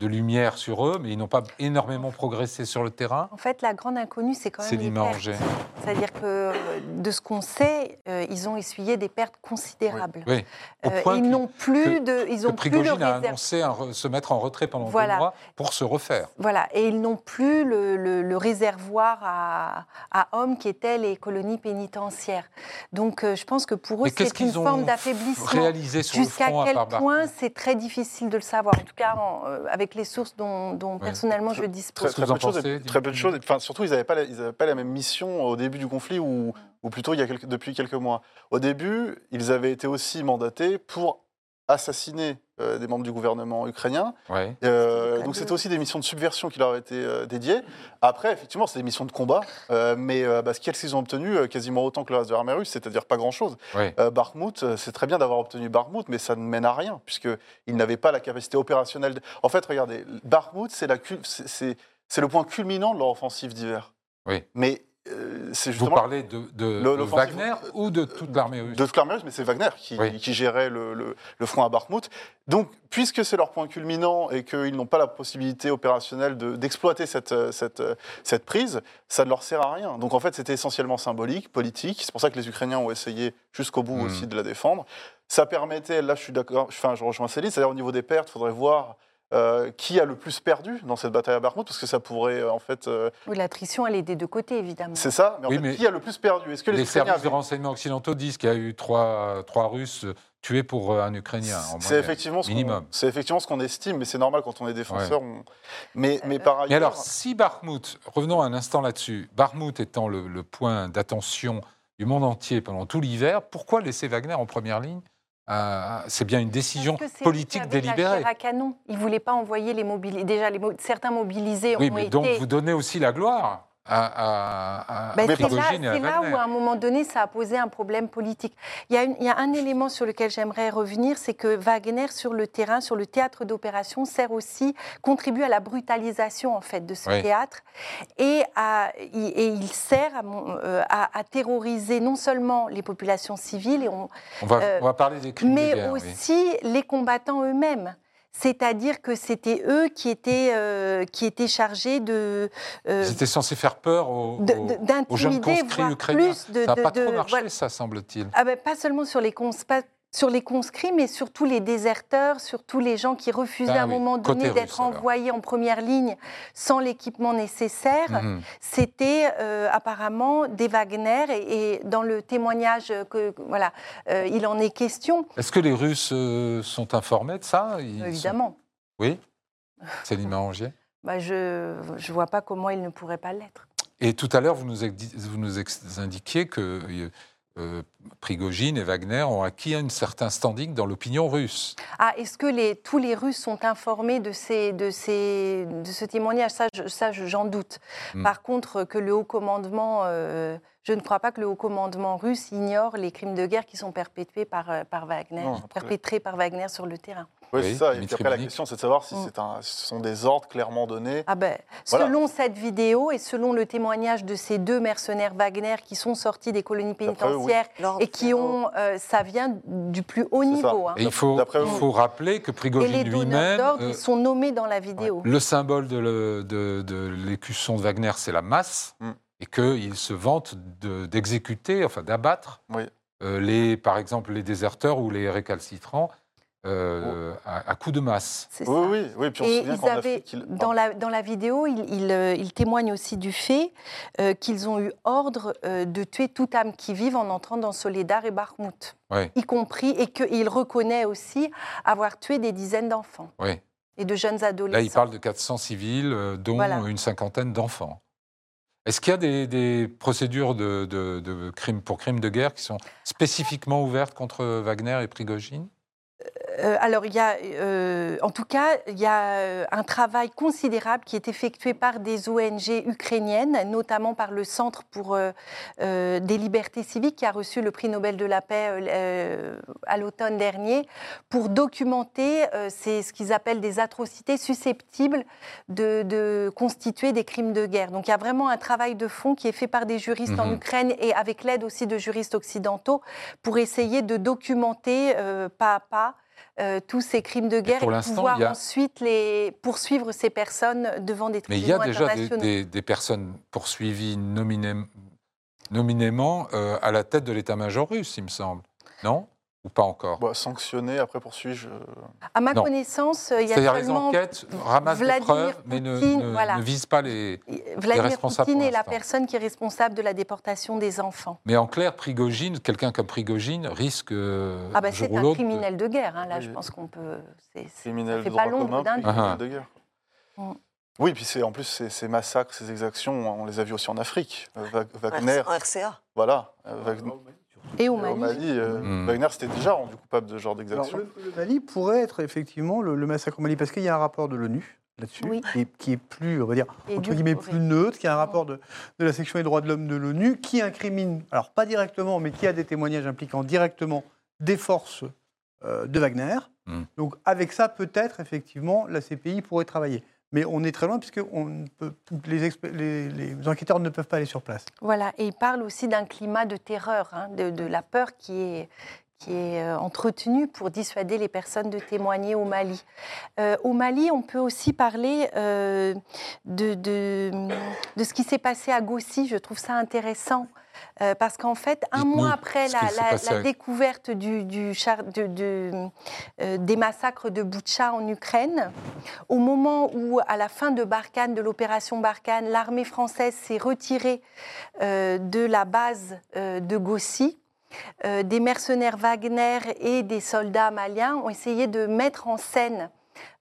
de lumière sur eux, mais ils n'ont pas énormément progressé sur le terrain. En fait, la grande inconnue, c'est quand même Céline pertes. Manger. C'est-à-dire que euh, de ce qu'on sait, euh, ils ont essuyé des pertes considérables. Oui, Euh, ils n'ont plus que- de, ils ont plus le a annoncé un se mettre en retrait pendant Voilà. deux mois pour se refaire. Voilà, et ils n'ont plus le, le- le réservoir à, à hommes qui étaient les colonies pénitentiaires. Donc, euh, je pense que pour eux, c'est une forme d'affaiblissement. réalisé sur Jusqu'à à quel part point, c'est très difficile de le savoir. En tout cas, en, euh, avec les sources dont, dont Ouais. personnellement je dispose. Très, peu de choses, très peu de choses. Enfin, surtout, ils n'avaient pas, pas la même mission au début du conflit ou, ou plutôt il y a quelques- depuis quelques mois. Au début, ils avaient été aussi mandatés pour assassiner euh, des membres du gouvernement ukrainien. Ouais. Euh, donc c'était aussi des missions de subversion qui leur avaient été euh, dédiées. Après, effectivement, c'est des missions de combat, euh, mais euh, bah, qu'est-ce qu'ils ont obtenu euh, Quasiment autant que le reste de l'armée russe, c'est-à-dire pas grand-chose. Ouais. Bakhmut, c'est très bien d'avoir obtenu Bakhmut, mais ça ne mène à rien, puisqu'ils n'avaient pas la capacité opérationnelle. de- En fait, regardez, Bakhmut, c'est la cul- c'est- c'est c'est le point culminant de leur offensive d'hiver. Oui. Mais Vous justement parlez de, de- Le- de l'offensive- Wagner ou de toute l'armée russe de toute l'armée russe, mais c'est Wagner qui, Oui. qui gérait le, le- le front à Bakhmut. Donc, puisque c'est leur point culminant et qu'ils n'ont pas la possibilité opérationnelle de- d'exploiter cette, euh, cette, euh, cette prise, ça ne leur sert à rien. Donc, en fait, c'était essentiellement symbolique, politique. C'est pour ça que les Ukrainiens ont essayé jusqu'au bout Mhm. aussi de la défendre. Ça permettait, là, je suis d'accord, enfin, je rejoins Céline, c'est-à-dire au niveau des pertes, il faudrait voir. Euh, qui a le plus perdu dans cette bataille à Bakhmut Parce que ça pourrait, euh, en fait, euh, Oui, l'attrition, elle est des deux côtés, évidemment. c'est ça. Mais en Oui, fait, mais qui a le plus perdu? Est-ce que les, services de renseignement occidentaux disent qu'il y a eu trois, trois Russes tués pour euh, un Ukrainien. en C'est effectivement, ce minimum. c'est effectivement ce qu'on estime, mais c'est normal quand on est défenseur. on- Mais, mais par ailleurs, Mais alors, si Bakhmut, revenons un instant là-dessus, Bakhmut étant le, le point d'attention du monde entier pendant tout l'hiver, pourquoi laisser Wagner en première ligne Euh, C'est bien une décision politique la délibérée. chair à canon. Il ne voulait pas envoyer les mobilisés. Déjà, les mo- certains mobilisés Oui, ont mais été. donc vous donnez aussi la gloire à, à, à Ben, c'est là, et à où, à un moment donné, ça a posé un problème politique. Il y a, une- il y a un élément sur lequel j'aimerais revenir, c'est que Wagner, sur le terrain, sur le théâtre d'opération, sert aussi, contribue à la brutalisation, en fait, de ce Oui. théâtre. Et, à- il- et il sert à, euh, à- terroriser non seulement les populations civiles, et on, On va, euh, on va parler des crimes de mais guerre. oui. aussi les combattants eux-mêmes. C'est-à-dire que c'était eux qui étaient, euh, qui étaient chargés de, euh, Ils étaient censés faire peur aux, jeunes conscrits ukrainiens. Ça n'a pas trop marché, voilà. ça, semble-t-il. Ah ben, pas seulement sur les cons, pas, sur les conscrits, mais sur tous les déserteurs, sur tous les gens qui refusaient Ah à un oui, moment donné d'être envoyés en première ligne sans l'équipement nécessaire. Mhm. C'était euh, apparemment des Wagner et, et dans le témoignage que voilà, euh, il en est question, Est-ce que les Russes euh, sont informés de ça? Ils sont- évidemment. Oui? Céline Marangier Bah, je ne vois pas comment il ne pourrait pas l'être. Et tout à l'heure, vous nous, vous nous indiquiez que euh, Prigogine et Wagner ont acquis un certain standing dans l'opinion russe. Ah, est-ce que les, tous les Russes sont informés de, ces, de, ces, de ce témoignage? Ça, je- ça je- j'en doute. Hmm. Par contre, que le haut commandement, euh, je ne crois pas que le haut commandement russe ignore les crimes de guerre qui sont perpétués par, euh, par Wagner, Non, après- perpétrés par Wagner sur le terrain. Oui, Oui, c'est ça. Et puis après, la question, c'est de savoir si Mm. ce sont des ordres clairement donnés. Ah ben, Voilà. selon cette vidéo et selon le témoignage de ces deux mercenaires Wagner qui sont sortis des colonies D'après eux, oui. pénitentiaires et qui ont, euh, ça vient du plus haut niveau. hein. Et il faut, il rappeler que Prigogine les lui-même, d'ordre euh, ils sont nommés dans la vidéo. le symbole de, le- de- de l'écusson de Wagner, c'est la masse, Mm. et qu'il se vante de- d'exécuter, enfin d'abattre, Oui. euh, les, par exemple les déserteurs ou les récalcitrants euh, à, à coups de masse. Oui, oui, oui. Puis on se Et ils avaient, il- dans, la, dans la vidéo, ils il, euh, ils témoignent aussi du fait euh, qu'ils ont eu ordre euh, de tuer toute âme qui vive en entrant dans Soledar et Bakhmout, Ouais. y compris, et qu'il reconnaît aussi avoir tué des dizaines d'enfants Oui. et de jeunes adolescents. Là, il parle de 400 civils, euh, dont Voilà. une cinquantaine d'enfants. Est-ce qu'il y a des, des procédures de, de- de crimes pour crimes de guerre qui sont spécifiquement ouvertes contre Wagner et Prigogine? Euh, alors, il y a, euh, en tout cas, il y a euh, un travail considérable qui est effectué par des ONG ukrainiennes, notamment par le Centre pour euh, des libertés civiques, qui a reçu le prix Nobel de la paix à l'automne dernier, pour documenter ces- ce qu'ils appellent des atrocités susceptibles de, de constituer des crimes de guerre. Donc, il y a vraiment un travail de fond qui est fait par des juristes en Mhm. Ukraine et avec l'aide aussi de juristes occidentaux pour essayer de documenter pas à pas euh, tous ces crimes de guerre pour et l'instant, pouvoir a- ensuite les poursuivre ces personnes devant des Mais il tribunaux y a déjà des, internationaux. des- des personnes poursuivies nominé- nominément euh, à la tête de l'état-major russe, il me semble. Non? Ou pas encore Bah, sanctionné, après poursuit, je... À ma Non. connaissance, il y a C'est-à-dire les enquêtes ramassent des Vladimir preuves, mais ne, ne- voilà. ne visent pas les... Vladimir responsables Poutine est la personne qui est responsable de la déportation des enfants. Mais en clair, Prigogine, quelqu'un comme Prigogine risque euh, Ah ben jour c'est un de- criminel de guerre. hein. Là, Oui. je pense qu'on peut. c'est- criminel de pas droit l'ombre commun, d'un criminel Ah. de guerre. Mm. Oui, puis c'est en plus ces, ces massacres, ces exactions, on les a vus aussi en Afrique. Euh, Wagner, En RCA. voilà. euh, Wagner, Et au au Mali. Mali, euh, Mm. Wagner s'était déjà rendu coupable de ce genre d'exaction. le, le Mali pourrait être effectivement le, le massacre au Mali, parce qu'il y a un rapport de l'ONU là-dessus, Oui. qui, est, qui est plus, on va dire, Et entre du- guillemets, oui. plus neutre, qui a un rapport de, de la section des droits de l'homme de l'ONU, qui incrimine, alors pas directement, mais qui a des témoignages impliquant directement des forces euh, de Wagner. Mm. Donc avec ça, peut-être, effectivement, la CPI pourrait travailler. Mais on est très loin, puisque les, les- enquêteurs ne peuvent pas aller sur place. Voilà, et il parle aussi d'un climat de terreur, hein, de la peur qui est, qui est euh, entretenue pour dissuader les personnes de témoigner au Mali. Euh, au Mali, on peut aussi parler euh, de, de, de ce qui s'est passé à Gossi. Je trouve ça intéressant. euh, parce qu'en fait, un mois après la, découverte du, du char- de- de, euh, des massacres de Boutcha en Ukraine, au moment où, à la fin de Barkhane, de l'opération Barkhane, l'armée française s'est retirée euh, de la base de Gossi, euh, des mercenaires Wagner et des soldats maliens ont essayé de mettre en scène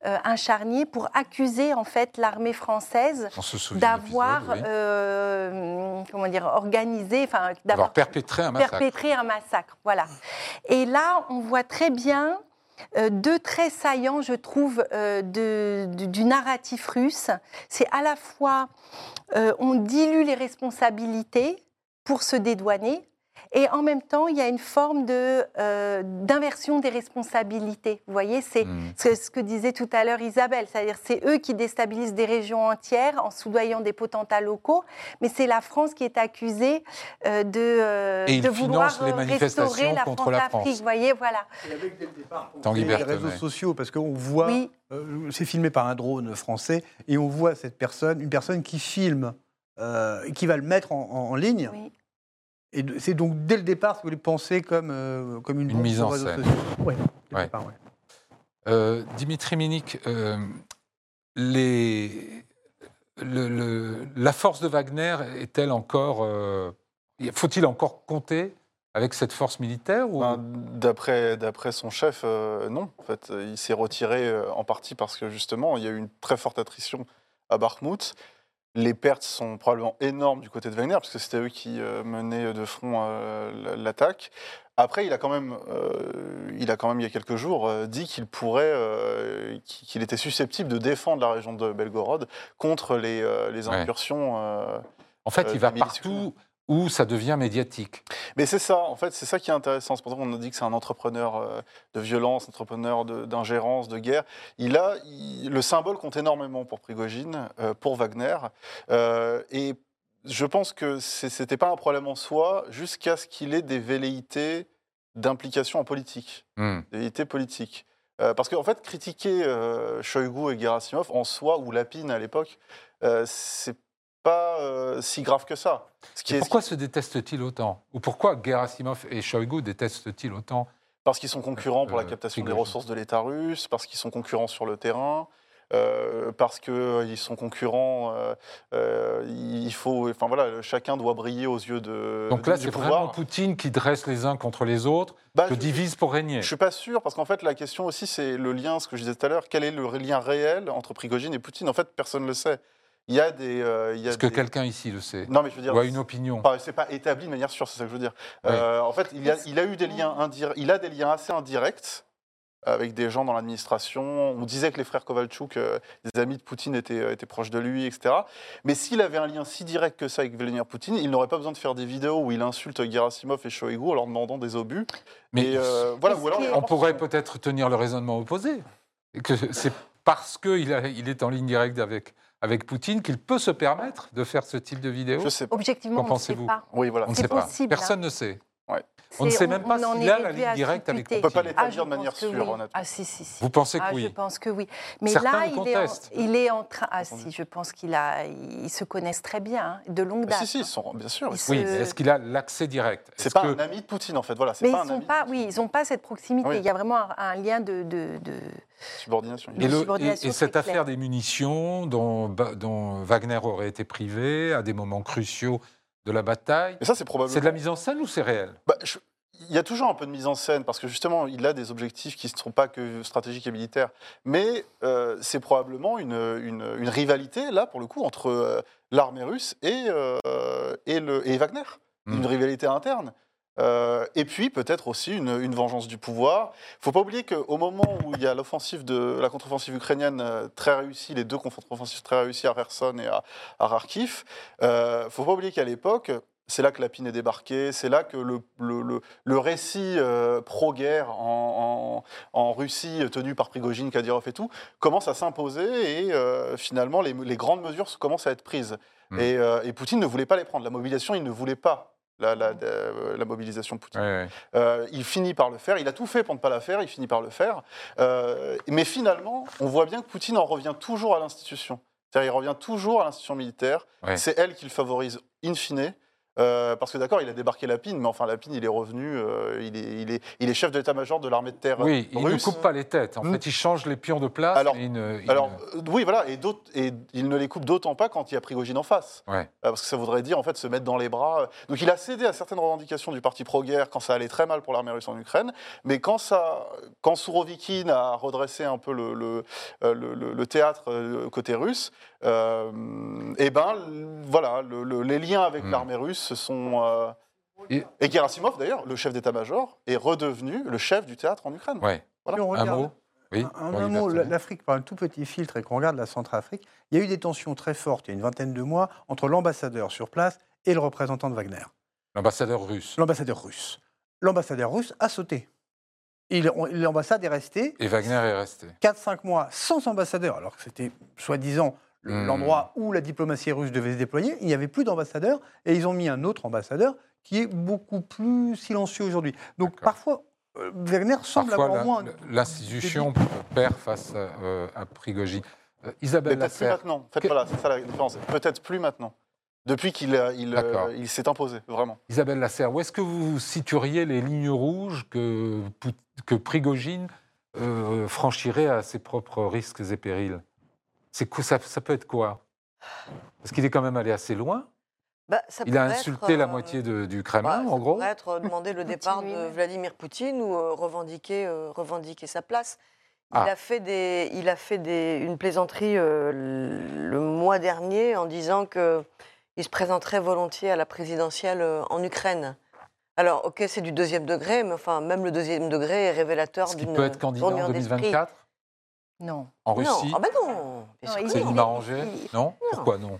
euh, un charnier pour accuser en fait l'armée française d'avoir oui. euh, comment dire organisé, enfin d'avoir perpétré un massacre. perpétré un massacre. Voilà. Et là, on voit très bien euh, deux traits saillants, je trouve, euh, de- du, du narratif russe. C'est à la fois, euh, on dilue les responsabilités pour se dédouaner, et en même temps, il y a une forme de, euh, d'inversion des responsabilités. Vous voyez, c'est Mm. c'est ce que disait tout à l'heure Isabelle, c'est-à-dire c'est eux qui déstabilisent des régions entières en soudoyant des potentats locaux, mais c'est la France qui est accusée euh, de, euh, Et de vouloir financent les manifestations restaurer la contre la France-Afrique. France. Vous voyez, voilà. Tanguy les réseaux Berthenet. sociaux, parce qu'on voit, Oui, euh, c'est filmé par un drone français, et on voit cette personne, une personne qui filme, euh, qui va le mettre en, en- en ligne, oui. Et c'est donc dès le départ, si vous voulez, penser comme, euh, comme une, mise en scène. sociaux. Ouais, dès le Ouais. départ, ouais. Euh, Dimitri Minik, euh, les, le- le- la force de Wagner est-elle encore. euh, Faut-il encore compter avec cette force militaire ou... Ben, D'après d'après son chef, euh, non. En fait, il s'est retiré en partie parce que justement, il y a eu une très forte attrition à Bakhmut. Les pertes sont probablement énormes du côté de Wagner, parce que c'était eux qui euh, menaient de front euh, l'attaque. Après, il a quand même, euh, il a quand même il y a quelques jours euh, dit qu'il pourrait, euh, qu'il était susceptible de défendre la région de Belgorod contre les, incursions. En fait, il va partout où ça devient médiatique. mais c'est ça, en fait, c'est ça qui est intéressant. C'est pour ça qu'on a dit que c'est un entrepreneur euh, de violence, entrepreneur d'ingérence, de, guerre. Il a, il- le symbole compte énormément pour Prigogine, euh, pour Wagner. Euh, et je pense que c'était pas un problème en soi, jusqu'à ce qu'il ait des velléités d'implication en politique, des velléités politiques. Euh, parce qu'en fait, critiquer euh, Shoigu et Gerasimov en soi, ou Lapine à l'époque, euh, c'est pas euh, si grave que ça. Ce qui Et est- pourquoi se détestent-ils autant? Ou pourquoi Gerasimov et Shoigu détestent-ils autant? Parce qu'ils sont concurrents pour la Euh, captation des ressources de l'État russe, parce qu'ils sont concurrents sur le terrain, euh, parce qu'ils sont concurrents. euh, il faut, enfin voilà, chacun doit briller aux yeux de. Donc là, c'est vraiment Poutine qui dresse les uns contre les autres, Bah, que je- divise pour régner. Je suis pas sûr, parce qu'en fait, la question aussi, c'est le lien, ce que je disais tout à l'heure. Quel est le lien réel entre Prigogine et Poutine? En fait, personne ne le sait. Il y a des. euh, il y a Est-ce que des- quelqu'un ici le sait Non, mais je veux dire. Ou a une opinion Enfin, c'est pas établi de manière sûre, c'est ça que je veux dire. Euh, en fait, il, y a, il a eu des liens indirects, il a des liens assez indirects avec des gens dans l'administration. On disait que les frères Kovalchuk, euh, des amis de Poutine, étaient, euh, étaient proches de lui, etc. Mais s'il avait un lien si direct que ça avec Vladimir Poutine, il n'aurait pas besoin de faire des vidéos où il insulte Gerasimov et Shoigu en leur demandant des obus. Mais Et, euh, voilà, ou alors, on pourrait peut-être tenir le raisonnement opposé. Que c'est parce qu'il il est en ligne directe avec, avec Poutine qu'il peut se permettre de faire ce type de vidéo? Je sais pas. Objectivement, Qu'en on ne sait pensez-vous? pas. Oui, voilà. On ne C'est sait pas. possible, hein. Personne ne sait. On ne sait même pas s'il a la ligne directe avec. On peut pas l'établir Ah, de manière sûre, oui. honnêtement. Ah, si, si, si. Vous pensez que Ah, oui Je pense que oui. Mais Certains là, il est, en, contestent. il est en train. Ah, si, je pense qu'il a. Ils se connaissent très bien, hein, de longue Ah, date. si, si, hein. ils sont, bien sûr. Ils Oui, se- est-ce qu'il a l'accès direct? C'est pas que- un ami de Poutine, en fait. Voilà, c'est Mais pas ils ami pas. Oui, ils n'ont pas cette proximité. Oui. Il y a vraiment un, un lien de. de, de- subordination. Et, de le- et- subordination et cette affaire des munitions dont Wagner aurait été privé à des moments cruciaux de la bataille, Mais ça, c'est probablement. c'est de la mise en scène ou c'est réel? Bah, je- Il y a toujours un peu de mise en scène parce que justement, il a des objectifs qui ne sont pas que stratégiques et militaires. Mais euh, c'est probablement une, une- une rivalité, là, pour le coup, entre euh, l'armée russe et, euh, et, le, et Wagner. Mm. Une rivalité interne. Euh, et puis peut-être aussi une, une vengeance du pouvoir. Il ne faut pas oublier qu'au moment où il y a l'offensive de la contre-offensive ukrainienne euh, très réussie, les deux contre-offensives très réussies à Kherson et à, à Kharkiv, il ne faut pas oublier qu'à l'époque, c'est là que Lapine est débarqué, c'est là que le, le, le- le récit euh, pro-guerre en, en- en Russie, euh, tenu par Prigogine, Kadyrov et tout, commence à s'imposer et euh, finalement les, les grandes mesures commencent à être prises. Mm. Et, euh, et Poutine ne voulait pas les prendre. La mobilisation, il ne voulait pas. La, la- mobilisation de Poutine. Ouais, ouais. Euh, il finit par le faire. Il a tout fait pour ne pas la faire. Il finit par le faire. Euh, mais finalement, on voit bien que Poutine en revient toujours à l'institution. C'est-à-dire, il revient toujours à l'institution militaire. Ouais. C'est elle qu'il favorise in fine. Euh, parce que d'accord, il a débarqué Lapine, mais enfin Lapine, il est revenu, euh, il, est, il, est, il est chef d'état-major de l'armée de terre Oui, il ne russe. coupe pas les têtes. En Mm. fait, il change les pions de place. Alors- il ne- il Alors ne- euh, oui, voilà, et, il ne les coupe d'autant pas quand il y a Prigogine en face. Ouais. Euh, parce que ça voudrait dire en fait se mettre dans les bras. Donc il a cédé à certaines revendications du parti pro-guerre quand ça allait très mal pour l'armée russe en Ukraine, mais quand ça, quand Sourovikine a redressé un peu le, le, le- le- le théâtre côté russe, et ben voilà, le- le- les liens avec Mm. l'armée russe se sont euh, Et- et Gerasimov d'ailleurs, le chef d'état-major, est redevenu le chef du théâtre en Ukraine. Ouais. Voilà. Si on Un regarde- mot Oui, Un, un mot, l'Afrique par un tout petit filtre et qu'on regarde la Centrafrique, il y a eu des tensions très fortes il y a une vingtaine de mois entre l'ambassadeur sur place et le représentant de Wagner, L'ambassadeur russe. l'ambassadeur russe. L'ambassadeur russe a sauté. L'ambassade est restée Et Wagner est resté. 4-5 mois sans ambassadeur, alors que c'était soi-disant. L'endroit où la diplomatie russe devait se déployer. Il n'y avait plus d'ambassadeur et ils ont mis un autre ambassadeur qui est beaucoup plus silencieux aujourd'hui. Donc parfois, euh, Wagner semble Parfois, avoir la- moins. l'institution perd face à, euh, à Prigogine. Euh, Isabelle peut-être plus Lasserre, maintenant. En fait, Que- voilà, c'est ça la différence. Peut-être plus maintenant. depuis qu'il il, euh, il s'est imposé, vraiment. Isabelle Lasserre, où est-ce que vous situeriez les lignes rouges que, que Prigogine euh, franchirait à ses propres risques et périls? C'est quoi- ça, ça peut être quoi? Parce qu'il est quand même allé assez loin. Bah, ça Il a insulté être, la euh, moitié de- du bah, Kremlin, ça en gros. pourrait être demander le (laughs) départ de. Vladimir Poutine ou euh, revendiquer, euh, revendiquer sa place. Il Ah. a fait, des, il a fait des, une plaisanterie euh, le mois dernier en disant qu'il se présenterait volontiers à la présidentielle euh, en Ukraine. Alors, ok, c'est du deuxième degré, mais enfin, même le deuxième degré est révélateur d'une peut être candidat en tournure d'esprit. 2024 Non. en Non, Russie ah ben non, il C'est non. Rangé il- Non Pourquoi non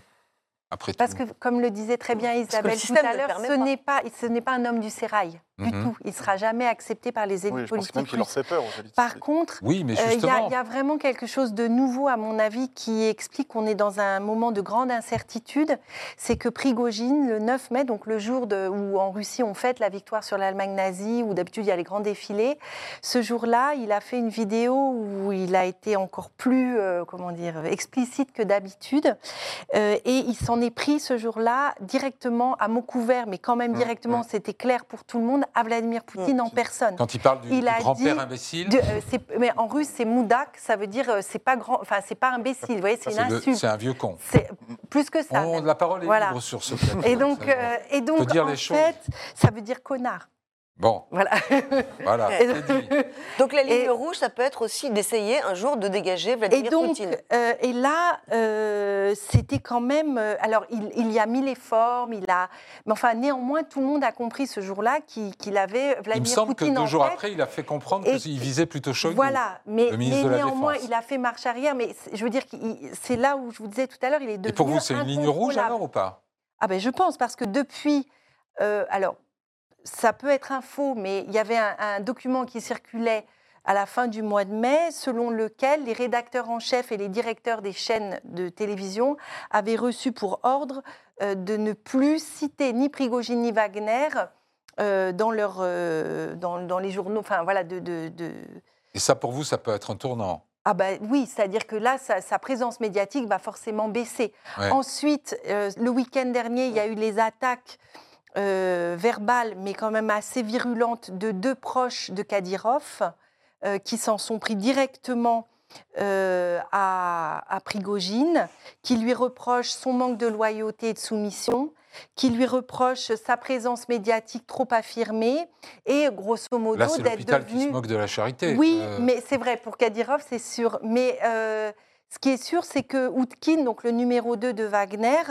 Après Parce tout. que, comme le disait très bien Isabelle tout à l'heure, ce n'est pas, ce n'est pas un homme du sérail du Mhm. tout. Il ne sera jamais accepté par les élites Oui, je pense politiques même qu'il leur russes. fait peur aux élites. Par contre, Oui, mais euh, il y, a- justement. il y a vraiment quelque chose de nouveau, à mon avis, qui explique qu'on est dans un moment de grande incertitude. C'est que Prigogine, le 9 mai, donc le jour de- où en Russie on fête la victoire sur l'Allemagne nazie, où d'habitude il y a les grands défilés, ce jour-là, il a fait une vidéo où il a été encore plus, euh, comment dire, explicite que d'habitude. Euh, et il s'en est pris ce jour-là directement à mot couvert, mais quand même Mmh, directement, mmh. c'était clair pour tout le monde, à Vladimir Poutine en personne. Quand il parle du, Il du a grand-père dit imbécile, De- euh, mais en russe, c'est moudak, ça veut dire euh, c'est pas grand, enfin c'est pas imbécile, vous voyez, c'est ça, une c'est le- insulte. c'est un vieux con. C'est plus que ça. On- la parole est Voilà. libre sur ce thème. Et donc, euh, et donc dire en les choses. fait, ça veut dire connard. Bon, Voilà. (laughs) voilà, Et c'est dit. Donc la ligne Et- rouge, ça peut être aussi d'essayer un jour de dégager Et Vladimir donc, Poutine. euh, et là, euh, c'était quand même. euh, alors, il, il y a mis les formes, il a. Mais enfin, néanmoins, tout le monde a compris ce jour-là qu'il avait Vladimir Il me semble que Poutine deux jours tête. après, il a fait comprendre qu'il visait plutôt Shoigu. Voilà, mais, le ministre mais de la néanmoins, il a fait marche arrière. Mais je veux dire, c'est là où je vous disais tout à l'heure, il est devenu Et pour vous, c'est une ligne rouge alors ou pas? Ah ben je pense parce que depuis, euh, alors ça peut être un faux, mais il y avait un, un document qui circulait à la fin du mois de mai, selon lequel les rédacteurs en chef et les directeurs des chaînes de télévision avaient reçu pour ordre euh, de ne plus citer ni Prigogine ni Wagner euh, dans, leur, euh, dans, dans les journaux, enfin voilà, de- de- de, Et ça, pour vous, ça peut être un tournant. ah ben oui, c'est-à-dire que là, sa, sa présence médiatique va forcément baisser. Ouais. Ensuite, le week-end dernier, il y a eu les attaques euh, verbales, mais quand même assez virulentes, de deux proches de Kadyrov, euh, qui s'en sont pris directement euh, à, à Prigogine, qui lui reprochent son manque de loyauté et de soumission, qui lui reprochent sa présence médiatique trop affirmée, et grosso modo d'être l'hôpital qui se devenu... moque de la charité. Oui, Euh, mais c'est vrai, pour Kadyrov, c'est sûr. Mais euh, ce qui est sûr, c'est que Outkin, donc le numéro 2 de Wagner,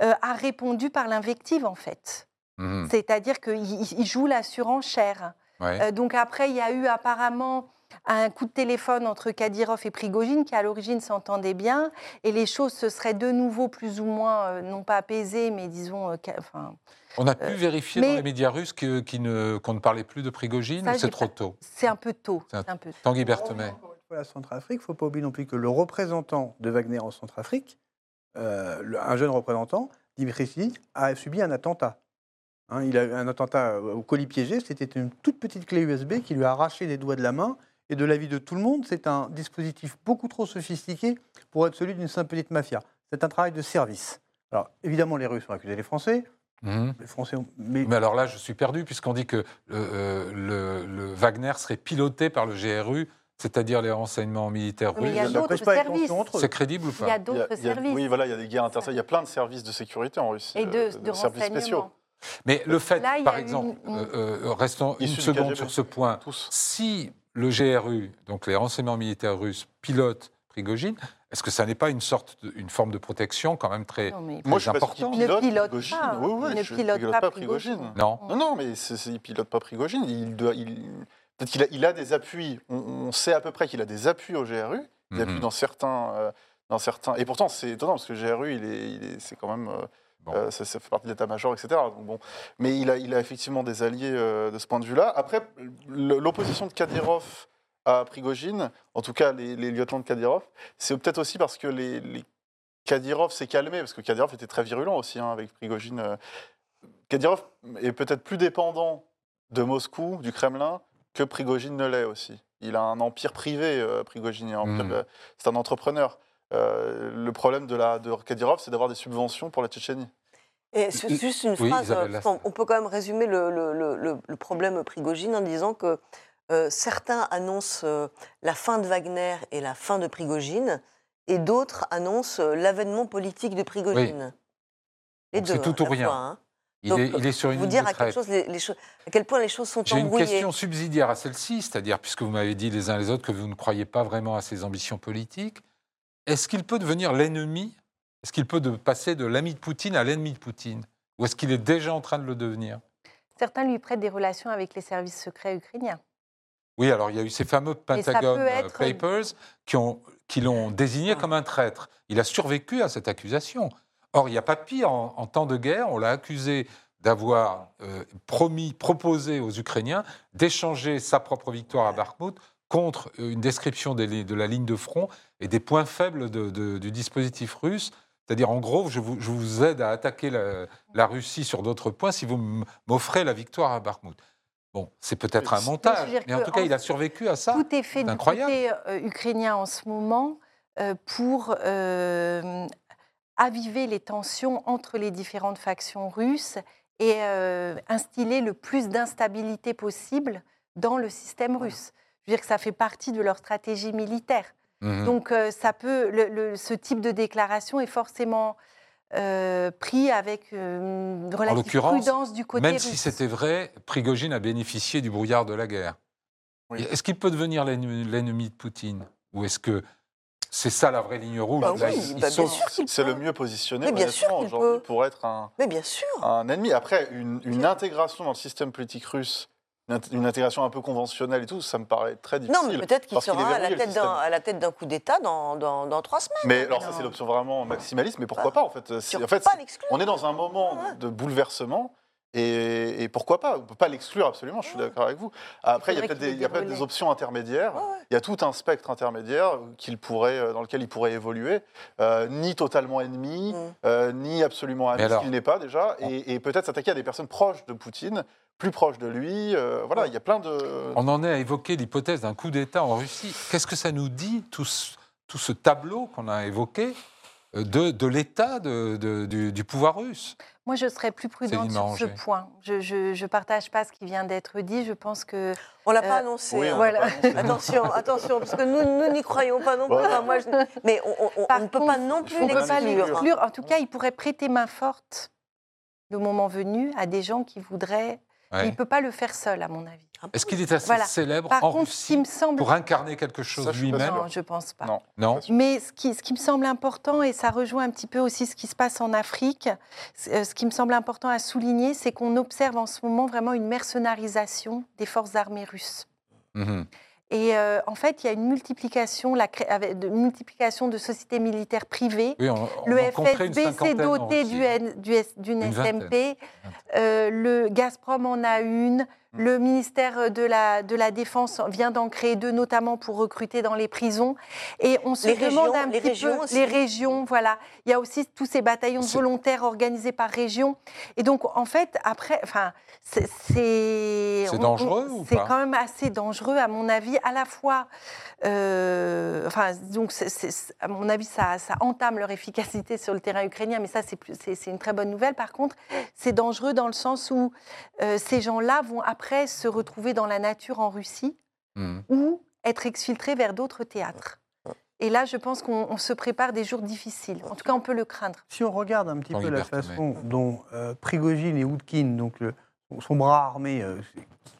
a répondu par l'invective, en fait. Mhm, C'est-à-dire qu'il il joue la surenchère. ouais. Euh, donc après, il y a eu apparemment un coup de téléphone entre Kadyrov et Prigogine, qui à l'origine s'entendaient bien, et les choses se seraient de nouveau plus ou moins, euh, non pas apaisées, mais disons... euh, enfin, On a pu vérifier mais- dans les médias russes que- qui ne- qu'on ne parlait plus de Prigogine c'est trop pas- tôt? c'est un peu tôt. Un- un peu tôt. Tanguy Berthemet. La Centrafrique, il ne faut pas oublier non plus que le représentant de Wagner en Centrafrique, euh, le- un jeune représentant, Dimitri Sidi, a subi un attentat. Hein, il a eu un attentat euh, au colis piégé, c'était une toute petite clé USB qui lui a arraché les doigts de la main. Et de l'avis de tout le monde, c'est un dispositif beaucoup trop sophistiqué pour être celui d'une simple petite mafia. C'est un travail de service. Alors, évidemment, les Russes ont accusé les Français. Mhm. Les Français ont... Mais Mais alors là, je suis perdu, puisqu'on dit que euh, le, le Wagner serait piloté par le GRU, c'est-à-dire les renseignements militaires Mais il y a russes. d'autres services. C'est crédible ou pas? Il y a- d'autres services. Oui, voilà, il y a des guerres internes. Il y a plein de services de sécurité en Russie. Et de, euh, de services spéciaux. Mais le fait, Là, par a exemple, une- euh, euh, restons une seconde KGB. sur ce point, Tous. si le GRU, donc les renseignements militaires russes, pilote Prigogine, est-ce que ça n'est pas une sorte, de- une forme de protection quand même très, Non, mais Moi, je important Ne pilote, pas. Oui, oui, Ne je pilote pilote pas pas Prigogine. Prigogine. Non. Non, non, mais c'est- il pilote pas Prigogine. Il doit, il, peut-être qu'il a, il a des appuis. On, on sait à peu près qu'il a des appuis au GRU, des Mhm. appuis dans certains, euh, dans certains. Et pourtant, c'est étonnant parce que le GRU, il est, il est- c'est quand même, euh, Bon. euh, ça, ça fait partie de l'état-major, etc. Donc bon, mais il a, il a effectivement des alliés euh, de ce point de vue-là. Après, l'opposition de Kadyrov à Prigogine, en tout cas les, les lieutenants de Kadyrov, c'est peut-être aussi parce que les, les Kadyrov s'est calmé, parce que Kadyrov était très virulent aussi hein, avec Prigogine. euh. Kadyrov est peut-être plus dépendant de Moscou, du Kremlin, que Prigogine ne l'est aussi. Il a un empire privé, euh, Prigogine. euh, C'est un entrepreneur. Euh, le problème de, la, de Kadyrov, c'est d'avoir des subventions pour la Tchétchénie. Et c'est juste une Oui, phrase, Isabelle euh, on peut quand même résumer le, le- le- le- le problème Prigogine en disant que euh, certains annoncent euh, la fin de Wagner et la fin de Prigogine, et d'autres annoncent euh, l'avènement politique de Prigogine. Les Donc deux. c'est tout hein, ou rien. fois, hein. Il, Donc, est, il est sur une Vous dire à, chose, les, les choses- à quel point les choses sont J'ai une embrouillées. question subsidiaire à celle-ci, c'est-à-dire, puisque vous m'avez dit les uns les autres que vous ne croyez pas vraiment à ses ambitions politiques, est-ce qu'il peut devenir l'ennemi? Est-ce qu'il peut de- passer de l'ami de Poutine à l'ennemi de Poutine? Ou est-ce qu'il est déjà en train de le devenir? Certains lui prêtent des relations avec les services secrets ukrainiens. Oui, alors il y a eu ces fameux Pentagon euh, être- Papers qui, ont, qui l'ont désigné comme un traître. Il a survécu à cette accusation. Or, il n'y a pas pire. En, en temps de guerre, on l'a accusé d'avoir euh, promis, proposé aux Ukrainiens d'échanger sa propre victoire à Bakhmut contre une description des de la ligne de front et des points faibles de- de- du dispositif russe. C'est-à-dire, en gros, je vous, je vous aide à attaquer la, la Russie sur d'autres points si vous m'offrez la victoire à Bakhmut. Bon, c'est peut-être un montage, mais en tout cas, en- il a survécu à ça. Tout est fait du côté euh, ukrainien en ce moment euh, pour euh, aviver les tensions entre les différentes factions russes et euh, instiller le plus d'instabilité possible dans le système russe. Je veux dire que ça fait partie de leur stratégie militaire. Mhm. Donc, euh, ça peut, le- le- ce type de déclaration est forcément euh, pris avec euh, une relative prudence du côté Même russe. si c'était vrai, Prigogine a bénéficié du brouillard de la guerre. Oui. Est-ce qu'il peut devenir l'ennemi de Poutine? Ou est-ce que c'est ça la vraie ligne rouge? Bah oui, bah C'est le mieux positionné Mais bien sûr aujourd'hui peut. pour être un, Mais bien sûr. un ennemi. Après, une, une intégration dans le système politique russe, une int- une intégration un peu conventionnelle et tout, ça me paraît très difficile. Non, mais peut-être qu'il sera à la, tête d'un, système. à la tête d'un coup d'État dans, dans, dans trois semaines. Mais alors ça, c'est l'option vraiment maximaliste, mais pourquoi Bah, pas en fait peux En fait, pas on est dans un moment Ouais. de bouleversement. Et, et pourquoi pas On ne peut pas l'exclure absolument, je suis d'accord avec vous. Après, il y a peut-être des, options intermédiaires. Ouais, ouais. Il y a tout un spectre intermédiaire pourrait, euh, dans lequel il pourrait évoluer, euh, ni totalement ennemi, Mm. euh, ni absolument ami, ce qu'il n'est pas déjà, et, et peut-être s'attaquer à des personnes proches de Poutine, plus proches de lui. euh, voilà, il y a plein de... On en est à évoquer l'hypothèse d'un coup d'État en Russie. Qu'est-ce que ça nous dit, tout ce, tout ce tableau qu'on a évoqué euh, de, de l'état de- de- du, du pouvoir russe? Moi, je serais plus prudente sur ce point. Je ne partage pas ce qui vient d'être dit. Je pense que On l'a pas Euh, annoncé. Oui, hein. Voilà. l'a pas annoncé. Attention, attention, parce que nous, nous n'y croyons pas non plus. Enfin, moi, je- Mais on, on- on Par ne peut pas non plus ne l'exclure. En tout cas, il pourrait prêter main forte le moment venu à des gens qui voudraient. Ouais. Il ne peut pas le faire seul, à mon avis. Est-ce qu'il est assez Voilà. célèbre Par en contre, qui Russie me semble. pour incarner quelque chose lui-même? Non, je ne pense pas. Non. Non? Mais ce qui, ce qui me semble important, et ça rejoint un petit peu aussi ce qui se passe en Afrique, euh, ce qui me semble important à souligner, c'est qu'on observe en ce moment vraiment une mercenarisation des forces armées russes. Mhm. Et euh, en fait, il y a une multiplication, la de, multiplication de sociétés militaires privées. Oui, on, on Le FSB s'est doté du du d'une Une vingtaine. SMP. Euh, le Gazprom en a une. Mm. Le ministère de la, de la Défense vient d'en créer deux, notamment pour recruter dans les prisons. Et on se Les demande régions- un les petit régions peu aussi. les régions. Voilà, il y a aussi tous ces bataillons de volontaires organisés par région. Et donc, en fait, après, enfin, c'est c'est dangereux C'est quand même assez dangereux, à mon avis, à la fois. euh, enfin, donc, à mon avis, ça, ça entame leur efficacité sur le terrain ukrainien, mais ça, c'est une très bonne nouvelle. Par contre, c'est dangereux dans le sens où euh, ces gens-là vont après se retrouver dans la nature en Russie Mhm. ou être exfiltrés vers d'autres théâtres. Et là, je pense qu'on on se prépare des jours difficiles. En tout cas, on peut le craindre. Si on regarde un petit peu la façon dont euh, Prigogine et Oudkin, donc le- son bras armé, euh,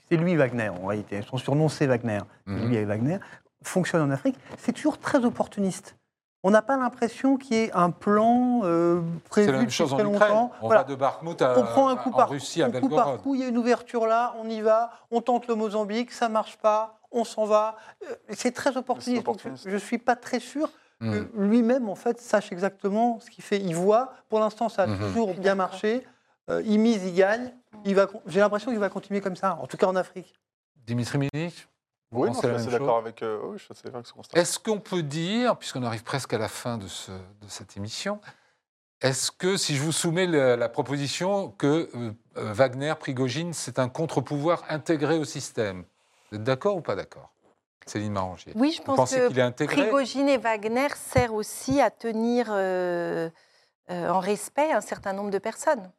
c'est- lui Wagner en réalité, son surnom c'est Wagner, c'est Mhm. lui avec Wagner, fonctionne en Afrique, c'est toujours très opportuniste. On n'a pas l'impression qu'il y ait un plan euh, prévu la même depuis chose en très Ukraine. longtemps. On Voilà. va de Bakhmut à, On prend un coup par Russie, à coup par coup, il y a une ouverture là, on y va, on tente le Mozambique, ça marche pas, on s'en va. Euh, C'est très opportuniste. Je ne suis pas très sûr que lui-même, en fait, sache exactement ce qu'il fait. Il voit, pour l'instant, ça a Mhm. toujours bien marché. Euh, il mise, il gagne. Il va, con- J'ai l'impression qu'il va continuer comme ça, en tout cas en Afrique. Dimitri vous Oui, non, pensez je suis assez d'accord avec, euh, oui, avec ce constat. Est-ce qu'on peut dire, puisqu'on arrive presque à la fin de, ce- de cette émission, est-ce que si je vous soumets la, la proposition que euh, euh, Wagner, Prigogine, c'est un contre-pouvoir intégré au système, vous êtes d'accord ou pas d'accord Céline Marangier Oui, je Vous pense que qu'il est intégré? Prigogine et Wagner servent aussi à tenir euh, euh, en respect un certain nombre de personnes.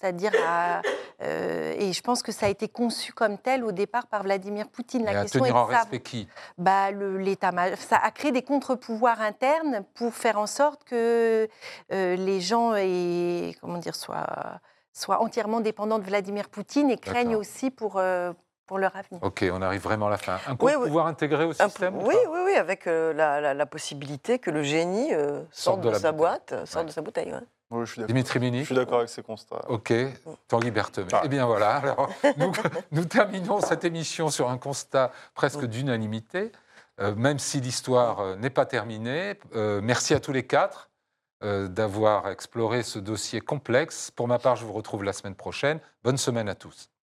C'est-à-dire, à- euh, et je pense que ça a été conçu comme tel au départ par Vladimir Poutine. La Et à question tenir est en de savoir- respect qui? Bah, l'État, ça a créé des contre-pouvoirs internes pour faire en sorte que euh, les gens aient- comment dire, soient, soient entièrement dépendants de Vladimir Poutine et craignent aussi pour, euh, pour leur avenir. Ok, on arrive vraiment à la fin. Un Oui, contre oui. pouvoir intégré au Un- système ou oui, oui, oui, avec euh, la, la- la possibilité que le génie euh, sorte de de, sa bouteille. boîte, sorte Ouais. de sa bouteille. ouais. Oui, je suis. Dimitri Je Mini suis d'accord avec ces constats. Ok, Tanguy Berthemé. Ah. Eh bien voilà, alors, (laughs) nous, nous terminons cette émission sur un constat presque d'unanimité, euh, même si l'histoire euh, n'est pas terminée. Euh, merci à tous les quatre euh, d'avoir exploré ce dossier complexe. Pour ma part, je vous retrouve la semaine prochaine. Bonne semaine à tous.